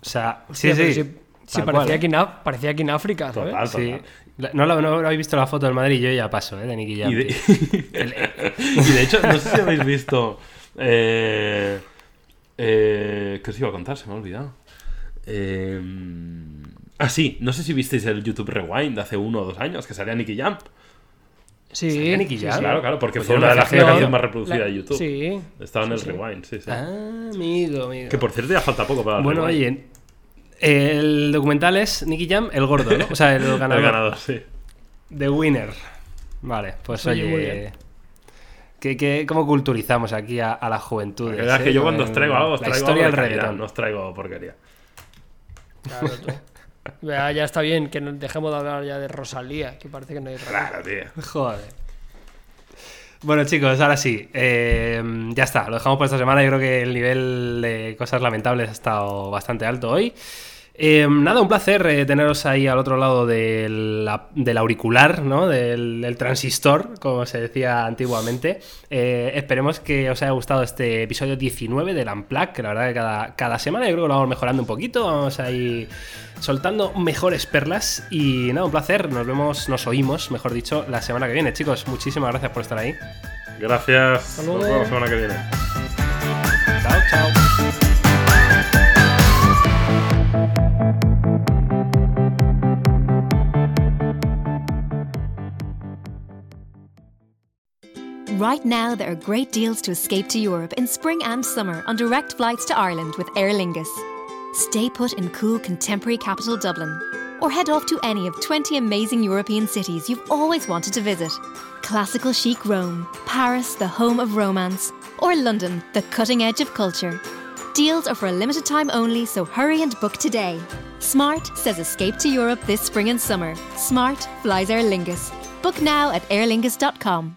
[SPEAKER 1] O sea,
[SPEAKER 2] Hostia,
[SPEAKER 1] sí, sí.
[SPEAKER 2] Parecía,
[SPEAKER 1] cual,
[SPEAKER 2] aquí
[SPEAKER 1] ¿eh?
[SPEAKER 2] en, parecía aquí en África, ¿sabes?
[SPEAKER 3] Total,
[SPEAKER 1] Sí.
[SPEAKER 3] total.
[SPEAKER 1] La- No, lo- no habéis visto la foto del Madrid, yo ya paso, ¿eh? De Nicky Jam.
[SPEAKER 3] Y de,
[SPEAKER 1] tío.
[SPEAKER 3] y de hecho, no sé si habéis visto... Eh, eh, ¿Qué os iba a contar? Se me ha olvidado. Eh, ah, sí. No sé si visteis el YouTube Rewind de hace uno o dos años, que salía Nicky Jam.
[SPEAKER 2] Sí,
[SPEAKER 1] ¿Salía Nicky
[SPEAKER 2] sí,
[SPEAKER 1] Jam?
[SPEAKER 2] sí.
[SPEAKER 3] Claro, claro, porque
[SPEAKER 1] Pues
[SPEAKER 3] fue una de las canciones más reproducidas
[SPEAKER 2] La-
[SPEAKER 3] de YouTube.
[SPEAKER 2] Sí.
[SPEAKER 3] Estaba en el Rewind, sí, sí.
[SPEAKER 1] Ah, amigo, amigo.
[SPEAKER 3] Que por cierto ya falta poco para el
[SPEAKER 1] Bueno,
[SPEAKER 3] Rewind.
[SPEAKER 1] oye, el documental es Nicky Jam, el gordo, ¿no? O sea, el ganador.
[SPEAKER 3] El ganador, sí.
[SPEAKER 1] The Winner. Vale, pues
[SPEAKER 2] Oye, muy
[SPEAKER 1] oye.
[SPEAKER 2] bien.
[SPEAKER 1] ¿qué, qué, cómo culturizamos aquí a, a la juventud?
[SPEAKER 3] La verdad es que yo cuando os traigo algo, os
[SPEAKER 1] la
[SPEAKER 3] traigo
[SPEAKER 1] historia
[SPEAKER 3] algo
[SPEAKER 1] del
[SPEAKER 3] de calidad, no os traigo porquería.
[SPEAKER 2] Claro, tú. Ya, ya está bien, que nos dejemos de hablar ya de Rosalía, que parece que no hay.
[SPEAKER 3] Claro, tío.
[SPEAKER 1] Joder. Bueno, chicos, ahora sí. eh, ya está, lo dejamos por esta semana. Yo creo que el nivel de cosas lamentables ha estado bastante alto hoy. Eh, nada, un placer eh, teneros ahí al otro lado del, la- del auricular, ¿no? Del, del transistor, como se decía antiguamente. Eh, esperemos que os haya gustado este episodio 19 del Unplug, que la verdad que cada, cada semana yo creo que lo vamos mejorando un poquito. Vamos ahí soltando mejores perlas. Y nada, un placer. Nos vemos, nos oímos, mejor dicho, la semana que viene. Chicos, muchísimas gracias por estar ahí.
[SPEAKER 3] Gracias. Nos vemos la semana que viene.
[SPEAKER 1] Chao, chao.
[SPEAKER 5] Right now, there are great deals to escape to Europe in spring and summer on direct flights to Ireland with Aer Lingus. Stay put in cool contemporary capital Dublin, or head off to any of 20 amazing European cities you've always wanted to visit. Classical chic Rome, Paris, the home of romance, or London, the cutting edge of culture. Deals are for a limited time only, so hurry and book today. Smart says escape to Europe this spring and summer. Smart flies Aer Lingus. Book now at airlingus.com.